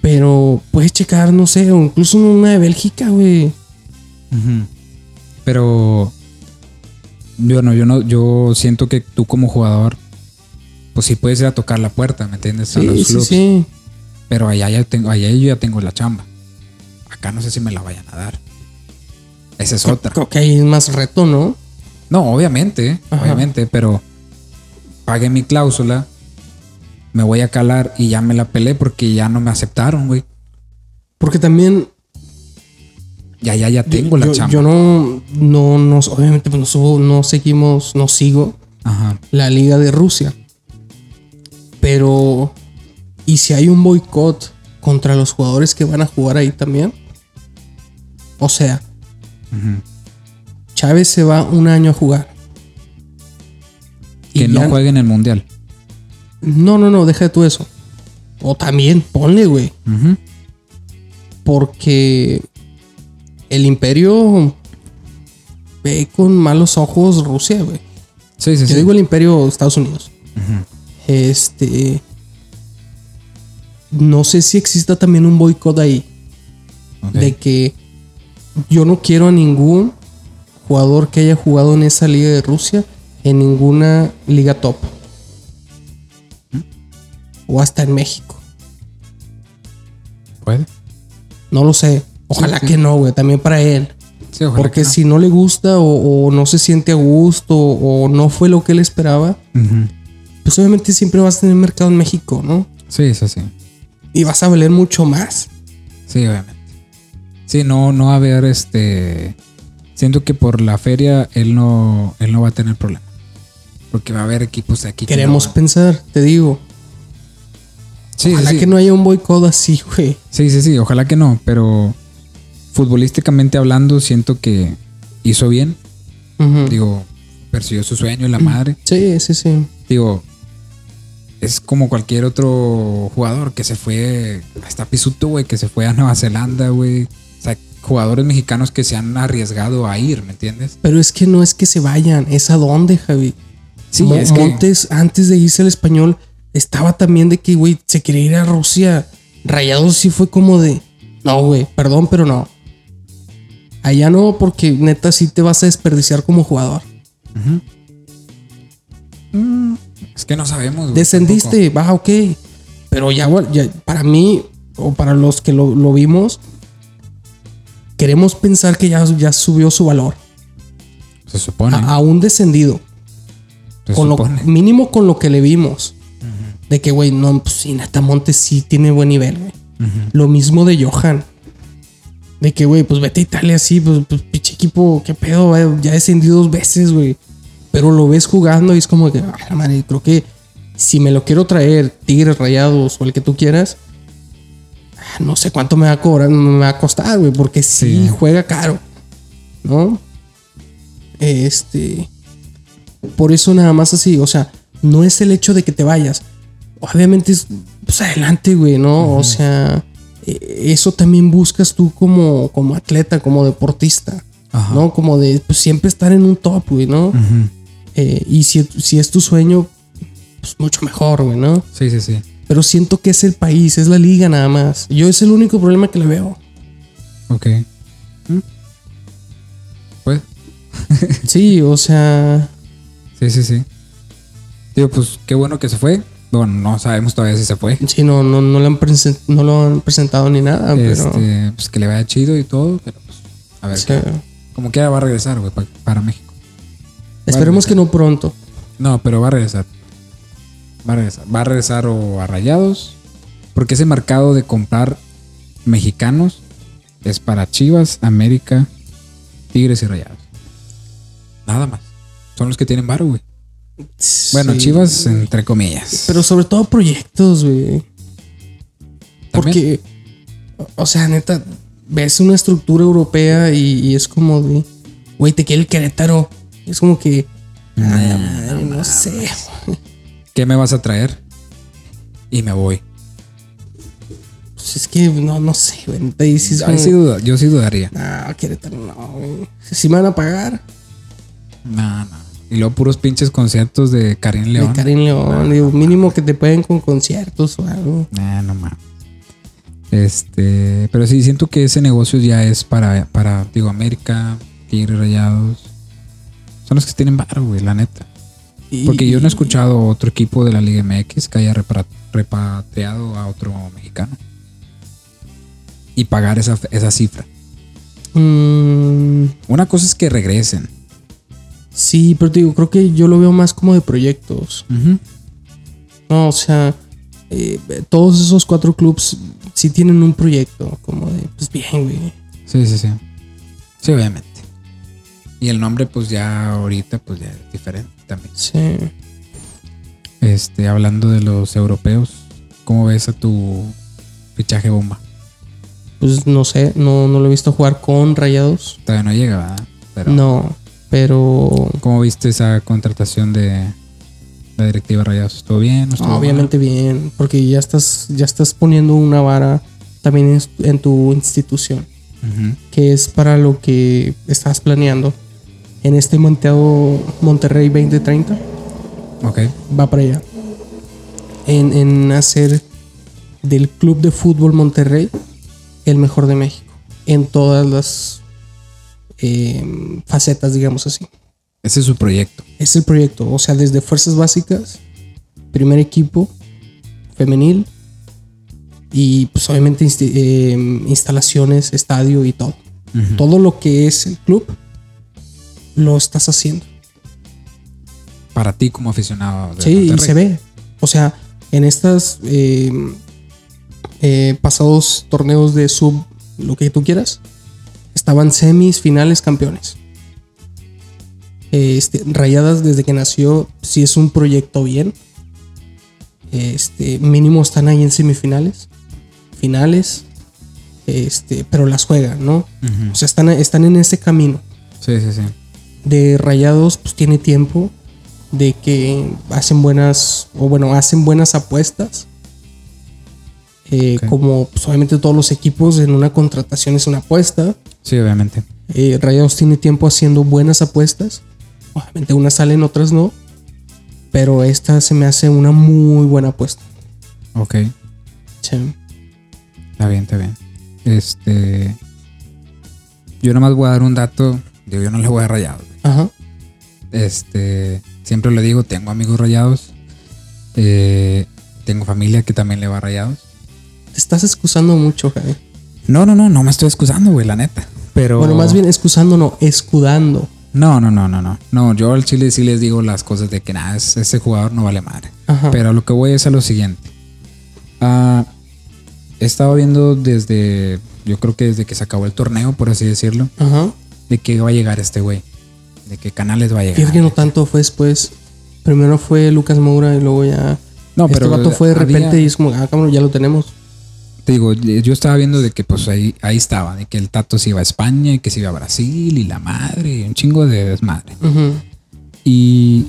Pero puedes checar, no sé, o incluso una de Bélgica, güey. Pero yo no, yo no, yo siento que tú como jugador, pues sí puedes ir a tocar la puerta, ¿me entiendes? A Sí, los sí. Pero allá ya tengo, allá yo ya tengo la chamba. Acá no sé si me la vayan a dar. Esa es otra. Creo que ahí es más reto, ¿no? No, obviamente, Ajá. obviamente, pero pagué mi cláusula, me voy a calar y ya me la pelé porque ya no me aceptaron, güey. Porque también Ya, ya, ya tengo la chamba. yo no, no, no, obviamente pues no, subo- no seguimos, no sigo Ajá. la liga de Rusia. Pero, ¿y si hay un boicot contra los jugadores que van a jugar ahí también? O sea. Chávez se va un año a jugar. Que Y no ya- jueguen el mundial. No, no, no, deja de tú eso. O también, ponle, güey. Porque el imperio ve con malos ojos Rusia, güey. Sí, sí, Yo sí. digo el imperio de Estados Unidos. Este. No sé si exista también un boicot ahí. De que yo no quiero a ningún jugador que haya jugado en esa liga de Rusia en ninguna liga top. O hasta en México. ¿Puede? No lo sé. Ojalá Sí, sí. que no, güey. También para él. Sí, ojalá Porque que no. si no le gusta o, o no se siente a gusto o no fue lo que él esperaba, pues obviamente siempre vas a tener mercado en México, ¿no? Sí, sí, sí. Y vas a valer mucho más. Sí, obviamente. Sí, no, no va a haber este. Siento que por la feria él no, él no va a tener problema. Porque va a haber equipos de aquí. que Queremos no- pensar, te digo. Sí, Ojalá sí. que no haya un boicot así, güey. Sí, sí, sí, ojalá que no, pero futbolísticamente hablando, siento que hizo bien. Digo, persiguió su sueño en la madre. Sí, sí, sí. Digo, es como cualquier otro jugador que se fue hasta Pisuto, güey, que se fue a Nueva Zelanda, güey. O sea, jugadores mexicanos que se han arriesgado a ir, ¿me entiendes? Pero es que no es que se vayan, es a dónde, Javi. Sí, Mo- es que- Montes, antes de irse al español, estaba también de que, güey, se quería ir a Rusia. Rayados sí fue como de, no, güey, perdón, pero no. Allá no, porque neta sí te vas a desperdiciar como jugador. Es que no sabemos. Descendiste, va, ok. Pero ya, para mí, o para los que lo, lo vimos, queremos pensar que ya, ya subió su valor. Se supone. A, a un descendido. se con lo, mínimo con lo que le vimos. De que, güey, no, pues sí, Nata Montes sí tiene buen nivel, güey. Lo mismo de Johan. De que, güey, pues vete a Italia así, pues, pues pinche equipo, qué pedo, güey, ya descendí dos veces, güey. Pero lo ves jugando y es como que, ah, madre, creo que si me lo quiero traer, Tigres Rayados o el que tú quieras, ah, no sé cuánto me va a cobrar, me va a costar, güey, porque sí, Sí. juega caro, ¿no? Este. Por eso nada más así, o sea, no es el hecho de que te vayas. Obviamente es, pues adelante, güey, ¿no? O sea, eh, eso también buscas tú como, como atleta, como deportista, Ajá. ¿no? Como de pues, siempre estar en un top, güey, ¿no? Eh, y si, si es tu sueño, pues mucho mejor, güey, ¿no? Sí, sí, sí. Pero siento que es el país, es la liga nada más. Yo es el único problema que le veo. Ok. ¿Mm? Pues, Sí, o sea, sí, sí, sí. Digo, pues qué bueno que se fue. Bueno, no sabemos todavía si se fue. sí, no, no, no, lo, han presen- no lo han presentado ni nada, pero... Este, pues que le vaya chido y todo, pero pues, a ver, sí. qué- como quiera va a regresar, güey, pa- para México. Esperemos que no pronto. No, pero va a regresar. Va a regresar. Va a regresar o a Rayados. Porque ese mercado de comprar mexicanos es para Chivas, América, Tigres y Rayados. Nada más. Son los que tienen varo, güey. Bueno, Sí. Chivas, entre comillas. Pero sobre todo proyectos, güey. Porque, o sea, neta, ves una estructura europea y, y es como de, güey, te quiere el Querétaro. Es como que, ay, no sé. ¿Qué me vas a traer? Y me voy. Pues es que, no, no sé, güey. Sí duda- yo sí dudaría. no, Querétaro no, güey. Si me van a pagar, No, no. Y luego puros pinches conciertos de Karim León. de Karim León, digo, mínimo que te paguen con conciertos o algo. Nah, no mames. Este, pero sí, siento que ese negocio ya es para, para digo, América, Tigres Rayados. Son los que tienen varo, güey, la neta. Y- Porque yo no he escuchado otro equipo de la Liga MX que haya repatriado a otro mexicano. Y pagar esa, esa cifra. Mm, Una cosa es que regresen. Sí, pero te digo, creo que yo lo veo más como de proyectos. No, o sea, eh, todos esos cuatro clubs sí tienen un proyecto, como de, pues bien, güey. Sí, sí, sí. Sí, obviamente. Y el nombre, pues ya ahorita, pues ya es diferente también. Sí. Este, hablando de los europeos, ¿cómo ves a tu fichaje bomba? Pues no sé, no, no lo he visto jugar con Rayados. Todavía no llega, ¿verdad? Pero, No, pero ¿cómo viste esa contratación de la directiva Rayados? ¿Estuvo bien? ¿No estuvo no, obviamente bien, porque ya estás, ya estás poniendo una vara también en, tu institución, que es para lo que estás planeando. En este manteado Monterrey 2030 Ok. va para allá. En, en hacer del Club de Fútbol Monterrey el mejor de México. en todas las eh, facetas, digamos así. Ese es su proyecto. Es el proyecto, o sea, desde fuerzas básicas, primer equipo, femenil y pues obviamente eh, instalaciones, estadio y todo. Todo lo que es el club lo estás haciendo. Para ti como aficionado. de Sí, y se ve. O sea, en estas eh, eh, pasados torneos de sub, lo que tú quieras, estaban semis, finales, campeones. Este, Rayadas desde que nació, si es un proyecto bien, este, mínimo están ahí en semifinales, finales, este, pero las juegan, ¿no? O sea, están, están en ese camino Sí, sí, sí. de Rayados pues tiene tiempo de que hacen buenas o bueno hacen buenas apuestas Eh, como pues, obviamente todos los equipos en una contratación es una apuesta Sí, obviamente. Eh, Rayados tiene tiempo haciendo buenas apuestas obviamente unas salen otras no pero esta se me hace una muy buena apuesta Ok. Sí. Está bien, está bien. Este. Yo nomás voy a dar un dato. Digo, yo no le voy a rayados. ajá Este. Siempre le digo, tengo amigos rayados. Eh, tengo familia que también le va a rayados. Te estás excusando mucho Javi. No, no, no, no me estoy excusando, güey, la neta. Pero. bueno más bien excusando no escudando No, no, no, no, no. No, yo al Chile sí les digo las cosas de que nada, es- ese jugador no vale madre. ajá Pero a lo que voy es a lo siguiente. Ah, he estado viendo desde, yo creo que desde que se acabó el torneo, por así decirlo, ajá de que va a llegar este güey. De que Canales va a llegar. Fíjate que no tanto fue después. Primero fue Lucas Moura y luego ya. No, este pero vato fue de había- repente y es como, ah, cabrón, ya lo tenemos. Te digo, yo estaba viendo de que pues ahí, ahí estaba, de que el Tato se iba a España y que se iba a Brasil y la madre, un chingo de desmadre. Ujú. Y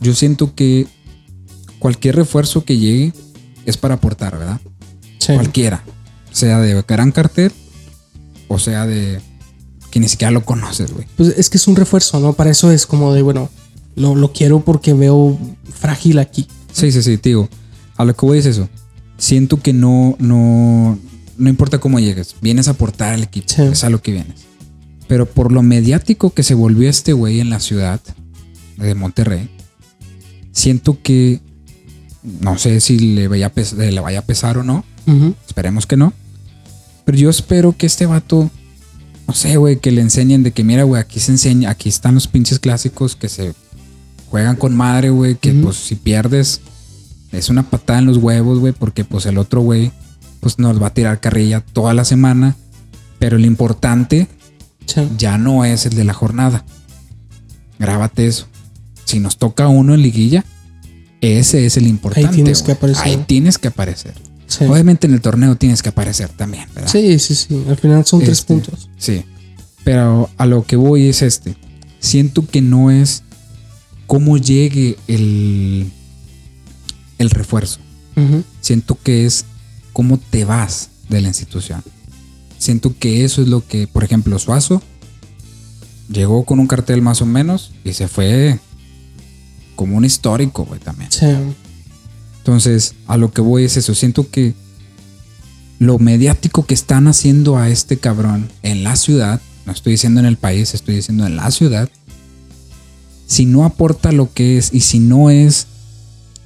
yo siento que cualquier refuerzo que llegue es para aportar, ¿verdad? Sí. Cualquiera. Sea de gran cartel o sea de que ni siquiera lo conoces, güey. Pues es que es un refuerzo, ¿no? Para eso es como de, bueno, lo, lo quiero porque veo frágil aquí. Sí, sí, sí, te digo. A lo que voy es eso. Siento que no, no, no importa cómo llegues, vienes a aportar al equipo. Sí. Es a lo que vienes. Pero por lo mediático que se volvió este güey en la ciudad de Monterrey, siento que no sé si le vaya a, pes- le vaya a pesar o no. Ujú. Esperemos que no. Pero yo espero que este vato, no sé, güey, que le enseñen de que, mira, güey, aquí se enseña, aquí están los pinches clásicos que se juegan con madre, güey, que Ujú. pues si pierdes es una patada en los huevos, güey, porque pues el otro güey, pues nos va a tirar carrilla toda la semana. Pero lo importante Sí. ya no es el de la jornada. Grábate eso. Si nos toca uno en liguilla, ese es el importante. tienes que aparecer. Ahí tienes que aparecer. Sí. Obviamente en el torneo tienes que aparecer también, ¿verdad? sí, sí, sí. Al final son tres Este, puntos. Sí. Pero a lo que voy es este. Siento que no es cómo llegue el, el refuerzo. Siento que es cómo te vas de la institución. Siento que eso es lo que, por ejemplo, Suazo llegó con un cartel más o menos y se fue como un histórico, güey, también. Sí. Entonces, a lo que voy es eso. Siento que lo mediático que están haciendo a este cabrón en la ciudad, no estoy diciendo en el país, estoy diciendo en la ciudad, si no aporta lo que es y si no es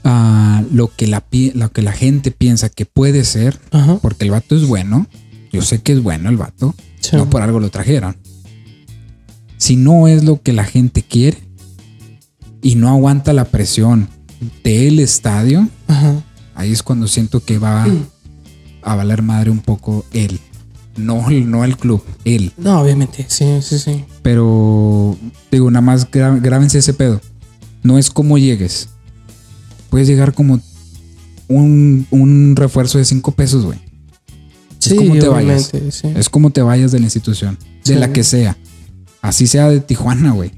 ah, lo, que la, lo que la gente piensa que puede ser, Ajá. porque el vato es bueno, yo sé que es bueno el vato, Sí. no por algo lo trajeron. Si no es lo que la gente quiere y no aguanta la presión del estadio, Ajá. ahí es cuando siento que va a valer madre un poco él. No, no el club, él. No, obviamente. Sí, sí, sí. Pero digo, nada más grábense ese pedo. No es como llegues. Puedes llegar como un, un refuerzo de 5 pesos, güey. Sí, como te vayas. Sí. Es como te vayas de la institución. De Sí. la que sea. Así sea de Tijuana, güey.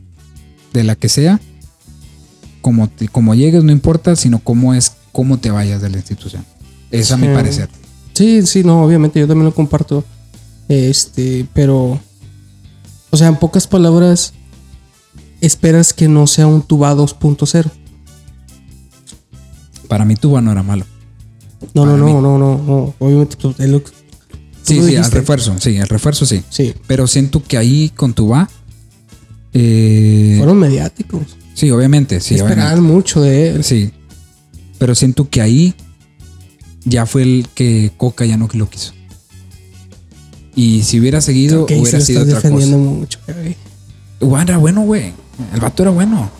De la que sea. Como, te- como llegues, no importa, sino cómo es, cómo te vayas de la institución. Es a mi parecer. Sí, sí, no, obviamente yo también lo comparto. Este, pero. O sea, en pocas palabras, esperas que no sea un tuba 2.0. Para mí Tuba no era malo. No, no, Para no, mí. no, no, no. Obviamente, pues, Tú Sí, sí, al refuerzo, sí, el refuerzo sí. Sí, Pero siento que ahí con tu va. eh, fueron mediáticos. sí, obviamente, sí, Esperaban mucho de él. sí. Pero siento que ahí ya fue el que Coca ya no lo quiso. Y si hubiera seguido, hubiera sido otra defendiendo cosa. mucho, güey. Era bueno, güey. El vato era bueno.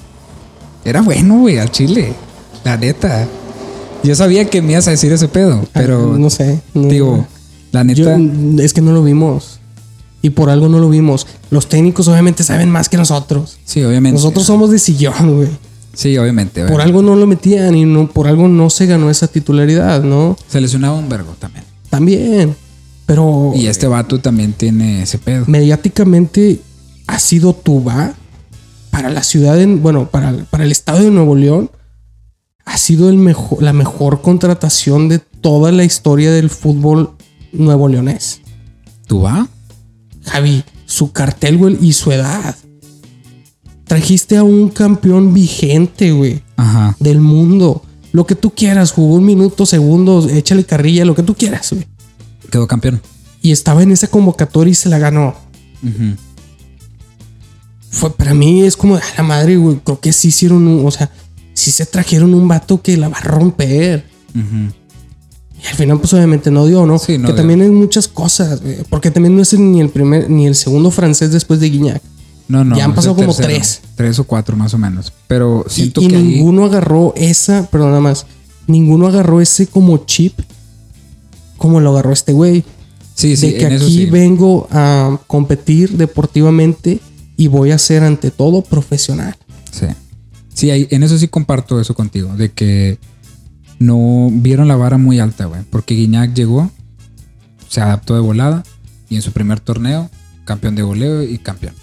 Era bueno, güey, al chile. La neta. Yo sabía que me ibas a decir ese pedo, pero Ah, no sé. no- digo, la neta. Yo- es que no lo vimos. Y por algo no lo vimos. Los técnicos obviamente saben más que nosotros. sí, obviamente. Nosotros somos de sillón, güey. Sí, obviamente. Por algo no lo metían y no, por algo no se ganó esa titularidad, ¿no? Se lesionaba un vergo también. También. Pero Y este vato también tiene ese pedo. mediáticamente ha sido Tuba para la ciudad, en, bueno, para, para el estado de Nuevo León, ha sido el mejor, la mejor contratación de toda la historia del fútbol nuevo leonés. ¿Tú va? Javi, su cartel, güey, y su edad. Trajiste a un campeón vigente, güey, Ajá. del mundo. Lo que tú quieras, jugó un minuto, segundos, échale carrilla, lo que tú quieras, güey. Quedó campeón. Y estaba en esa convocatoria y se la ganó. Fue para mí es como a la madre, güey. Creo que sí hicieron un, o sea, sí se trajeron un vato que la va a romper. Y al final, pues obviamente no dio, ¿no? Sí, no que dio. también hay muchas cosas. Porque también no es ni el primer, ni el segundo francés después de Guiñac. No, no. Ya han es pasado como tercero. tres. Tres o cuatro más o menos. Pero Y, siento y que ahí- ninguno agarró esa, perdón, nada más. Ninguno agarró ese como chip como lo agarró este güey. Sí, sí, de que en eso aquí sí. vengo a competir deportivamente y voy a ser ante todo profesional. Sí. Sí, en eso sí comparto eso contigo. De que no vieron la vara muy alta, güey. Porque Guiñac llegó, se adaptó de volada y en su primer torneo, campeón de goleo y campeón.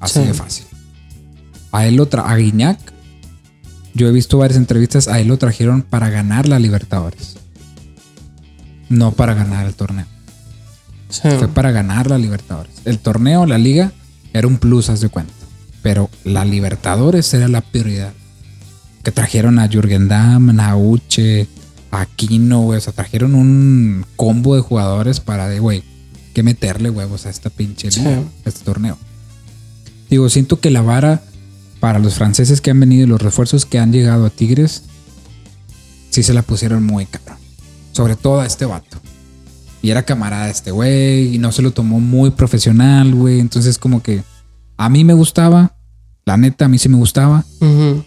Así Sí. de fácil. A él lo tra a Guiñac, yo he visto varias entrevistas, a él lo trajeron para ganar la Libertadores. No para ganar el torneo. Fue para ganar la Libertadores. El torneo, la liga, era un plus, haz de cuenta. Pero la Libertadores era la prioridad. Que trajeron a Jürgen Damm, Nauche, Aquino, güey. O sea, trajeron un combo de jugadores para de, güey, que meterle huevos a esta pinche Sí. liga, a este torneo. Digo, siento que la vara para los franceses que han venido y los refuerzos que han llegado a Tigres, sí se la pusieron muy cabrón. Sobre todo a este vato. Y era camarada de este güey y no se lo tomó muy profesional, güey. Entonces como que a mí me gustaba, la neta a mí sí me gustaba.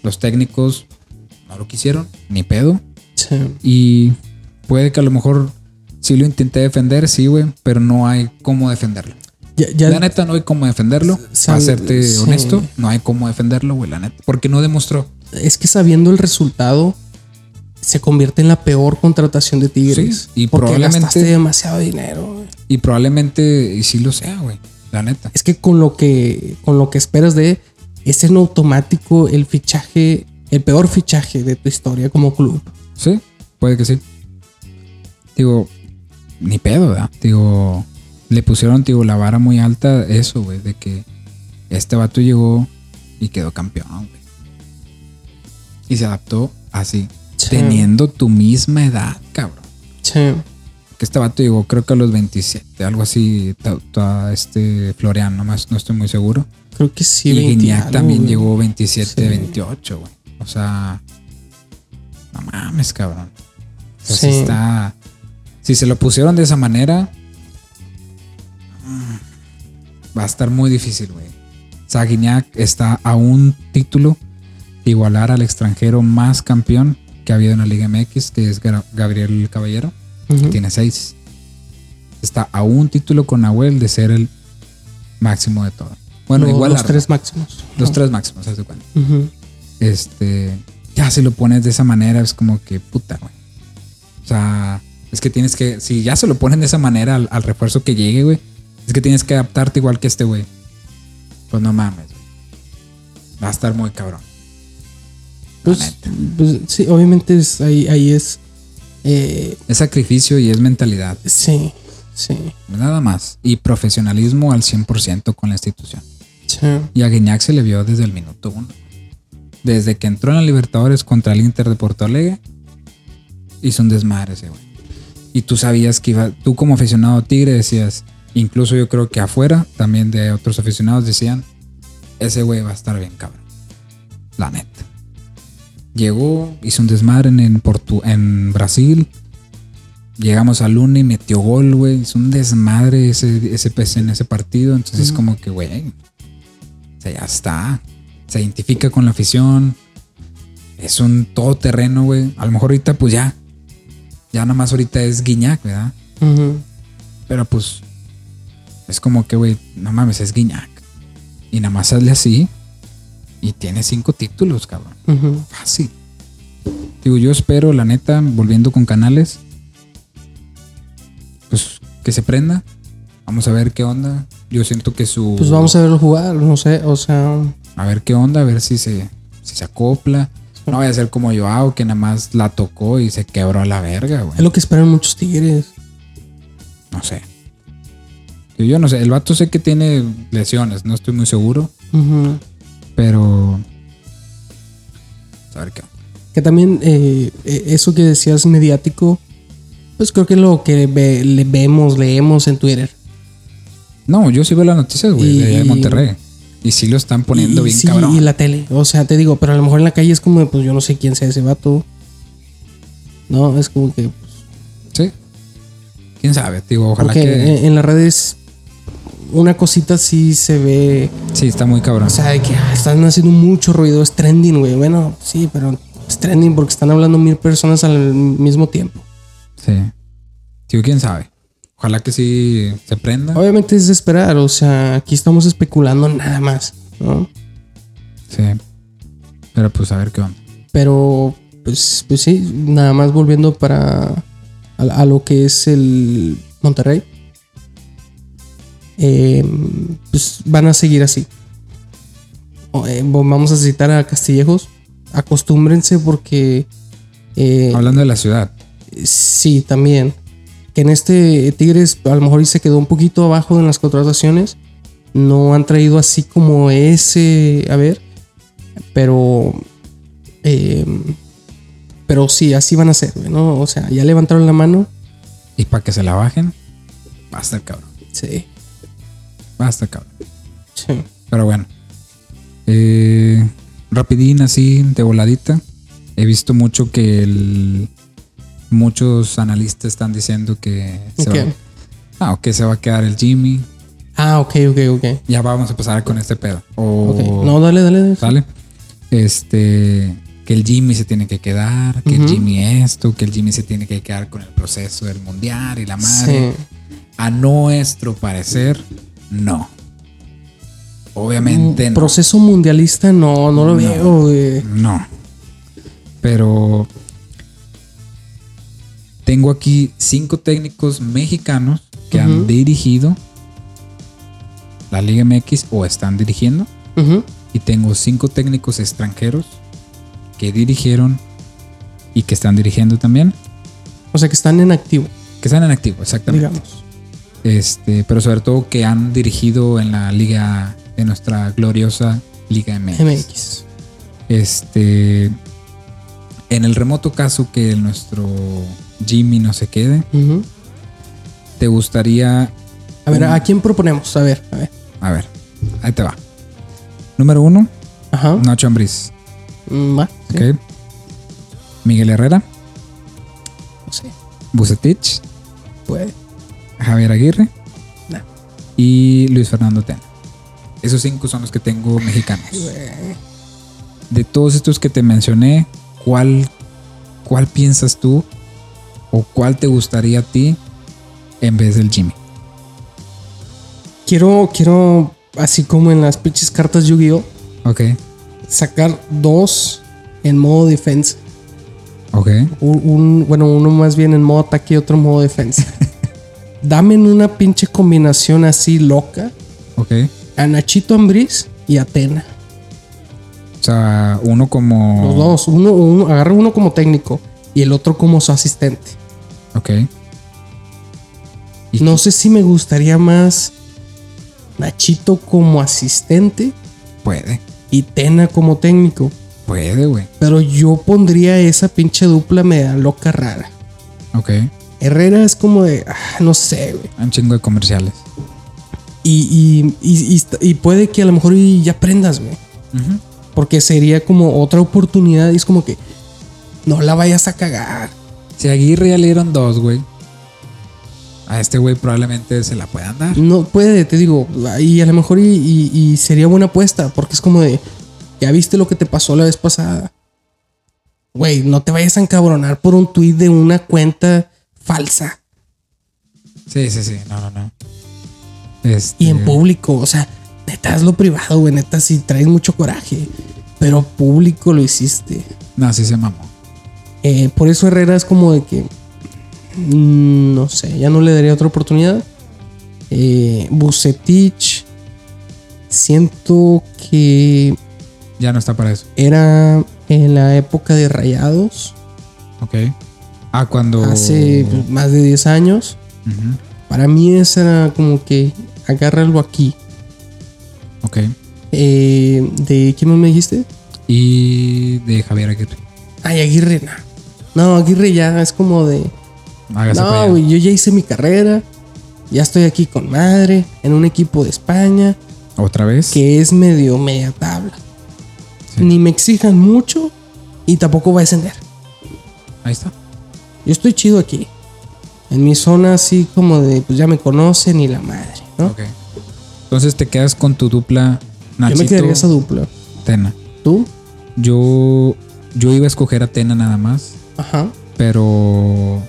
Los técnicos no lo quisieron, ni pedo. sí. Y puede que a lo mejor sí lo intenté defender, sí, güey, pero no hay cómo defenderlo. Ya, ya- La neta no hay cómo defenderlo. Para serte sí. honesto, no hay cómo defenderlo, güey, la neta. Porque no demostró. es que sabiendo el resultado, se convierte en la peor contratación de Tigres. Sí, y porque probablemente- gastaste demasiado dinero. güey. Y probablemente y sí lo sea, güey. La neta. Es que con lo que con lo que esperas de es en automático el fichaje, el peor fichaje de tu historia como club. Sí, puede que sí. Digo, ni pedo, ¿verdad? Digo, le pusieron, digo, la vara muy alta, eso, güey, de que este vato llegó y quedó campeón, güey. Y se adaptó así, Sí. teniendo tu misma edad, cabrón. Sí. Que este vato llegó, creo que a los 27, algo así, ta- ta- este Florian, nomás no estoy muy seguro. Creo que sí. y 20 Guiñac algo, también güey. llegó 27, Sí. 28, güey. O sea, no mames, cabrón. O sea, Sí. está. Si se lo pusieron de esa manera, mm, va a estar muy difícil, güey. O sea, Guiñac está a un título de igualar al extranjero más campeón que ha habido en la Liga MX, que es Gra- Gabriel Caballero. Ujú. Tiene seis. Está a un título con Nahuel de ser el máximo de todo. Bueno, igual los tres máximos. los No. tres máximos, haz de cuenta. Ujú. Este, ya si lo pones de esa manera, es como que puta, güey. O sea, es que tienes que, si ya se lo ponen de esa manera al, al refuerzo que llegue, güey, es que tienes que adaptarte igual que este güey. Pues no mames, güey. Va a estar muy cabrón. Pues, pues, sí, obviamente es, ahí, ahí es. eh, Es sacrificio y es mentalidad, sí, sí, nada más. Y profesionalismo al 100% con la institución. Sí. Y a Guiñac se le vio desde el minuto uno. Desde que entró en la Libertadores contra el Inter de Porto Alegre, hizo un desmadre ese güey. Y tú sabías que iba, tú como aficionado Tigre decías, incluso yo creo que afuera también de otros aficionados decían, ese güey va a estar bien cabrón. La neta. Llegó, hizo un desmadre en, en, Portu- en Brasil. Llegamos a Luna y metió gol, güey. Hizo un desmadre ese, ese PC en ese partido. Entonces es como que, güey, sea, ya está. Se identifica con la afición. Es un todoterreno, güey. A lo mejor ahorita, pues ya. Ya nada más ahorita es Guiñac, ¿verdad? Pero pues es como que, güey, no mames, es Guiñac. Y nada más sale así. Y tiene cinco títulos, cabrón. Fácil. Digo, yo espero, la neta, volviendo con canales, pues que se prenda. Vamos a ver qué onda. Yo siento que su. Pues vamos a verlo jugar, no sé, o sea, a ver qué onda, a ver si se, si se acopla. No vaya a ser como Joao, que nada más la tocó y se quebró a la verga, güey. es lo que esperan muchos tigres. No sé. Yo, yo no sé. El vato sé que tiene lesiones, no estoy muy seguro. Pero. A ver qué onda. Que también eh, eh, eso que decías mediático, pues creo que es lo que ve- le vemos, leemos en Twitter. No, yo sí veo las noticias, güey, de allá de Y- Monterrey. Y sí lo están poniendo y, bien sí, cabrón. y la tele, o sea, te digo, pero a lo mejor en la calle es como, pues yo no sé quién sea ese vato. No, es como que, Sí. Quién sabe, digo, ojalá que. en, en las redes una cosita sí se ve, Sí, está muy cabrón. o sea, de que ah, están haciendo mucho ruido, es trending, güey. Bueno, sí, pero es trending porque están hablando mil personas al mismo tiempo. Sí. Digo, quién sabe. Ojalá que sí se prenda. Obviamente es de esperar, o sea, aquí estamos especulando nada más, ¿no? Sí. Pero pues a ver qué onda. Pero, pues, pues sí, nada más volviendo para a, a lo que es el Monterrey. Eh, pues van a seguir así. Eh, vamos a citar a Castillejos. Acostúmbrense porque eh, Hablando de la ciudad. sí, también. Que en este Tigres a lo mejor se quedó un poquito abajo en las contrataciones. No han traído así como ese. A ver. Pero. eh, pero sí, así van a ser, ¿no? O sea, ya levantaron la mano. Y para que se la bajen, va a estar cabrón. Sí. Va a estar cabrón. Sí. Pero bueno. Eh, rapidín, así, de voladita. He visto mucho que el- muchos analistas están diciendo que se, va, ah, que se va a quedar el Jimmy. Ah, ok, ok, ok. Ya vamos a pasar con este pedo. O, Ok. No, dale, dale. ¿Sale? Este. Que el Jimmy se tiene que quedar, que el. Jimmy esto, que el Jimmy se tiene que quedar con el proceso del mundial y la madre. Sí. A nuestro parecer, no. Obviamente no. Proceso mundialista, no, no lo No. veo, güey. No. Pero tengo aquí cinco técnicos mexicanos que han dirigido la Liga MX o están dirigiendo. Y tengo cinco técnicos extranjeros que dirigieron y que están dirigiendo también. O sea, que están en activo, Que están en activo, exactamente. digamos. Este, pero sobre todo que han dirigido en la liga de nuestra gloriosa Liga MX. MX. Este, en el remoto caso que nuestro Jimmy no se quede. ¿te gustaría? A ver, un- ¿a quién proponemos? A ver, a ver. A ver, ahí te va. Número uno, Ajá. Nacho Ambriz. Mm, va, sí. ¿ok? Miguel Herrera, No sé. Bucetich, Puede. Javier Aguirre No. y Luis Fernando Tena. Esos cinco son los que tengo mexicanos. De todos estos que te mencioné, ¿cuál, cuál piensas tú o cuál te gustaría a ti en vez del Jimmy? Quiero, quiero, así como en las pinches cartas Yu-Gi-Oh, Ok, sacar dos en modo defensa. ok. Un, un- bueno, uno más bien en modo ataque y otro en modo defensa. Dame una pinche combinación así loca Ok. a Nachito Ambriz y a Tena. O sea, uno como. Los dos. Uno, uno, agarra uno como técnico y el otro como su asistente. Ok. ¿Y No sé si me gustaría más Nachito como asistente Puede, y Tena como técnico. puede, güey. Pero yo pondría esa pinche dupla media loca rara. Ok. Herrera es como de, ah, no sé, güey. Un chingo de comerciales. Y, y, y, y, puede que a lo mejor ya aprendas, güey. Porque sería como otra oportunidad y es como que no la vayas a cagar. Si a Aguirre ya le dieron dos, güey. A este güey probablemente se la puedan dar. No puede, te digo, y a lo mejor y, y- y sería buena apuesta, porque es como de, ya viste lo que te pasó la vez pasada. Güey, no te vayas a encabronar por un tuit de una cuenta falsa Sí, sí, sí. No, no, no. Este, y en público, o sea, neta es lo privado, güey, neta si traes mucho coraje, pero público lo hiciste. No, sí se mamó. Eh, por eso Herrera es como de que, mm, no sé, ya no le daría otra oportunidad. Eh, Bucetich, siento que Ya no está para eso. era en la época de Rayados, Ok. Ah, cuando. hace más de 10 años. Para mí esa era como que agárralo aquí. Ok. Eh, ¿De quién más me dijiste? Y de Javier Aguirre. Ay, Aguirre. No, Aguirre ya es como de... Hágase para No, güey, yo ya hice mi carrera. Ya estoy aquí con madre, en un equipo de España, ¿Otra vez? que es medio media tabla. Sí. Ni me exijan mucho y tampoco va a descender. Ahí está. Yo estoy chido aquí. En mi zona así como de, pues ya me conocen y la madre, ¿no? Ok. Entonces te quedas con tu dupla Yo Nachito me quedaría esa dupla. Tena. ¿Tú? Yo, yo iba a escoger a Tena nada más, Ajá. pero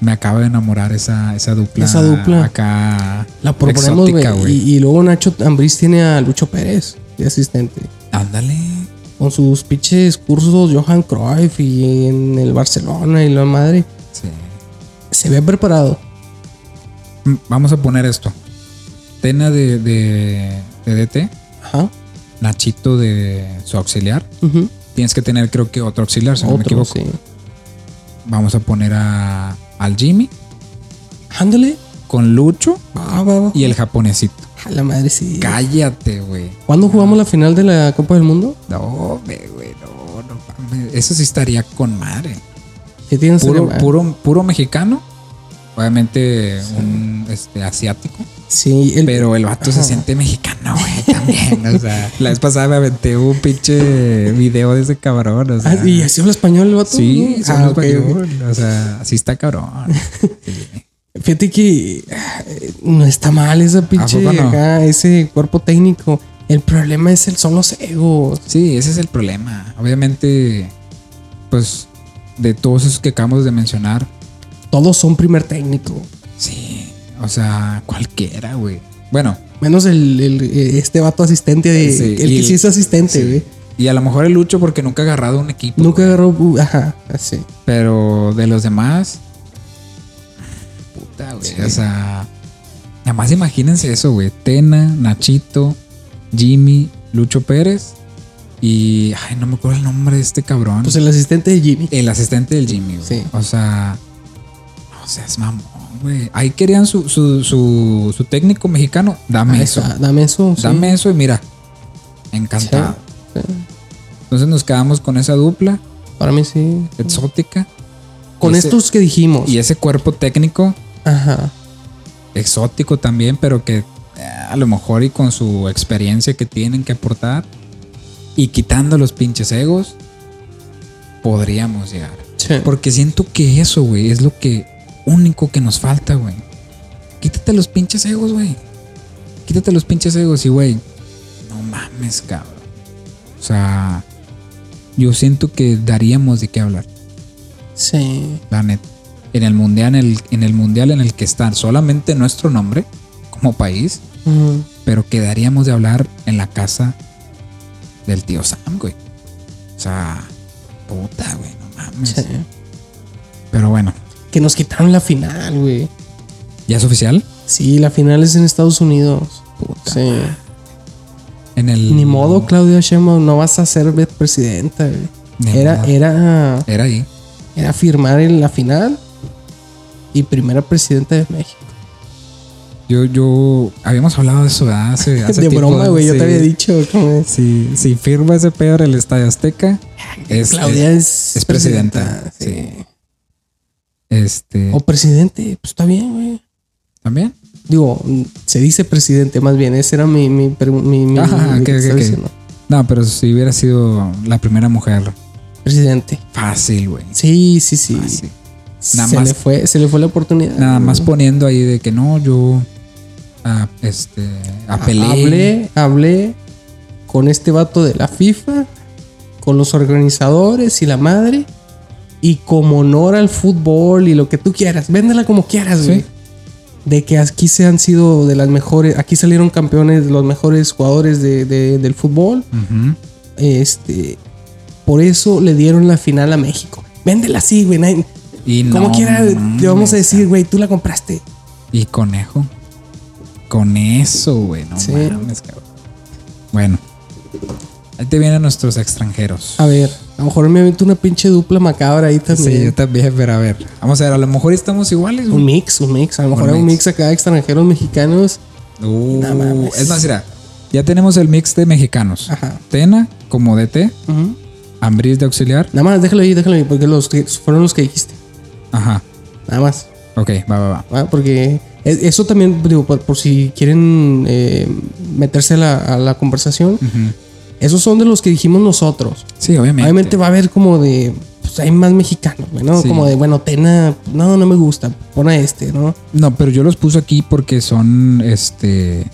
me acaba de enamorar esa, esa dupla. Esa dupla. Acá. La proponemos, güey. Y, y luego Nacho Ambriz tiene a Lucho Pérez de asistente. Ándale. Con sus pinches cursos Johan Cruyff y en el Barcelona y la madre. Sí. Se ve preparado. Mm, Vamos a poner esto. Tena de, de, de DT, Ajá. Nachito de su auxiliar. Ujú. Tienes que tener, creo que otro auxiliar, si no me equivoco. sí. Vamos a poner a, al Jimmy Ándale. con Lucho Ah, va, va. y el japonesito. A la madre, sí. Cállate, güey. ¿Cuándo jugamos la final de la Copa del Mundo? No, güey, no, no mames. Eso sí estaría con madre. ¿Qué tienes Puro, puro, puro mexicano. Obviamente un este, asiático. Sí, el, Pero el vato se siente mexicano, güey, también. O sea, la vez pasada me aventé un pinche video de ese cabrón. O sea, Ah, ¿Y así habla español el vato? sí, ¿no? Ah, español. O sea, así está cabrón. Sí. Fíjate que eh, no está mal esa pinche poco no? acá, ese cuerpo técnico. El problema es el, son los egos. Sí, ese es el problema. Obviamente, pues, de todos esos que acabamos de mencionar, Todos son primer técnico. sí. O sea, cualquiera, güey. Bueno, Menos el, el- eh, este vato asistente, de, Sí, el que sí es asistente, sí. güey. Y a lo mejor el Lucho porque nunca ha agarrado un equipo. Nunca agarró. uh, ajá, así. Pero de los demás. Puta, güey. Sí. O sea. Nada más imagínense eso, güey. Tena, Nachito, Jimmy, Lucho Pérez. Y. Ay, no me acuerdo el nombre de este cabrón. Pues el asistente de Jimmy. el asistente del Jimmy, güey. Sí. O sea. O sea, es mamón, güey. Ahí querían su, su, su, su técnico mexicano. Dame eso. Dame eso. sí. Dame eso y mira. Encantado. Sí, sí. Entonces nos quedamos con esa dupla Para mí sí. exótica. Con ese- estos que dijimos. Y ese cuerpo técnico Ajá. exótico también, pero que eh, a lo mejor y con su experiencia que tienen que aportar y quitando los pinches egos, podríamos llegar. Sí. Porque siento que eso, güey, es lo que único que nos falta, güey. Quítate los pinches egos, güey. Quítate los pinches egos y, güey, no mames, cabrón. O sea, yo siento que daríamos de qué hablar, Sí. la neta. En el mundial, en el, en el mundial en el que está solamente nuestro nombre como país, pero quedaríamos de hablar en la casa del tío Sam, güey. O sea, puta, güey, no mames. Sí. Pero bueno, Que nos quitaron la final, güey. ¿ya es oficial? Sí, la final es en Estados Unidos. Puta Sí. En el. Ni modo, Claudia Sheinbaum, no vas a ser presidenta. güey. Era, era, Era ahí. era firmar en la final y primera presidenta de México. Yo, yo. Habíamos hablado de eso hace, hace de tiempo, broma, güey, yo sí. te había dicho. como, Si, si firma ese pedo en el Estadio Azteca, es, Claudia es, es presidenta, sí. Este. O presidente, pues está bien, güey. ¿También? Digo, se dice presidente más bien. Esa era mi... mi, mi, mi- Ajá, mi- ok, que ok, estaba ok. diciendo. No, pero si hubiera sido la primera mujer. Presidente. Fácil, güey. Sí, sí, sí. Fácil. Nada se, más- le fue, se le fue la oportunidad. Nada más poniendo ahí de que no, yo. ah, este. Apelé. Hablé, hablé con este vato de la FIFA, con los organizadores y la madre. Y como honor al fútbol y lo que tú quieras, véndela como quieras, güey. Sí. De que aquí se han sido de las mejores, aquí salieron campeones, los mejores jugadores de- de- del fútbol. Este, por eso le dieron la final a México. Véndela así, güey. Y Como no quiera, le vamos a decir, güey, tú la compraste. Y conejo. Con eso, güey. No Sí. mames, cabrón. Bueno. Ahí te vienen nuestros extranjeros. A ver, a lo mejor me avento una pinche dupla macabra ahí también. Sí, yo también, pero a ver. Vamos a ver, a lo mejor estamos iguales, Un mix, un mix. A lo Un mejor hay un mix. acá, extranjeros mexicanos. Uh, No mames. es más, mira, ya tenemos el mix de mexicanos. Ajá. Tena como DT, Ujú. Ambris de auxiliar. Nada más, déjalo ahí, déjalo ahí, porque los que fueron los que dijiste. Ajá. Nada más. Ok, va, va, va. ¿va? Porque eso también, digo, por, por si quieren eh, meterse a la, a la conversación, Ujú. Esos son de los que dijimos nosotros. Sí, obviamente. Obviamente va a haber como de. Pues hay más mexicanos, güey, ¿no? Sí. Como de, bueno, Tena, no, no me gusta, pon a este, ¿no? No, pero yo los puse aquí porque son, este,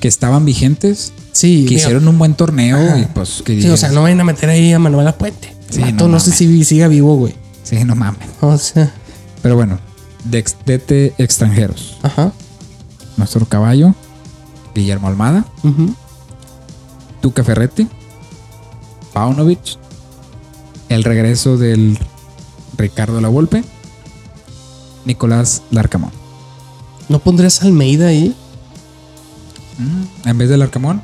que estaban vigentes, Sí, que hicieron un buen torneo Ajá. y pues que sí, o sea, no vayan a meter ahí a Manuela Puente. Sí, Sí, no no, sé si siga vivo, güey. Sí, no mames. O sea, Pero bueno, de extranjeros. ajá. Nuestro caballo, Guillermo Almada, ujú. Tuca Ferretti, Paunovic, el regreso del Ricardo La Volpe, Nicolás Larcamón. ¿No pondrías Almeida ahí? Mm, En vez del Larcamón,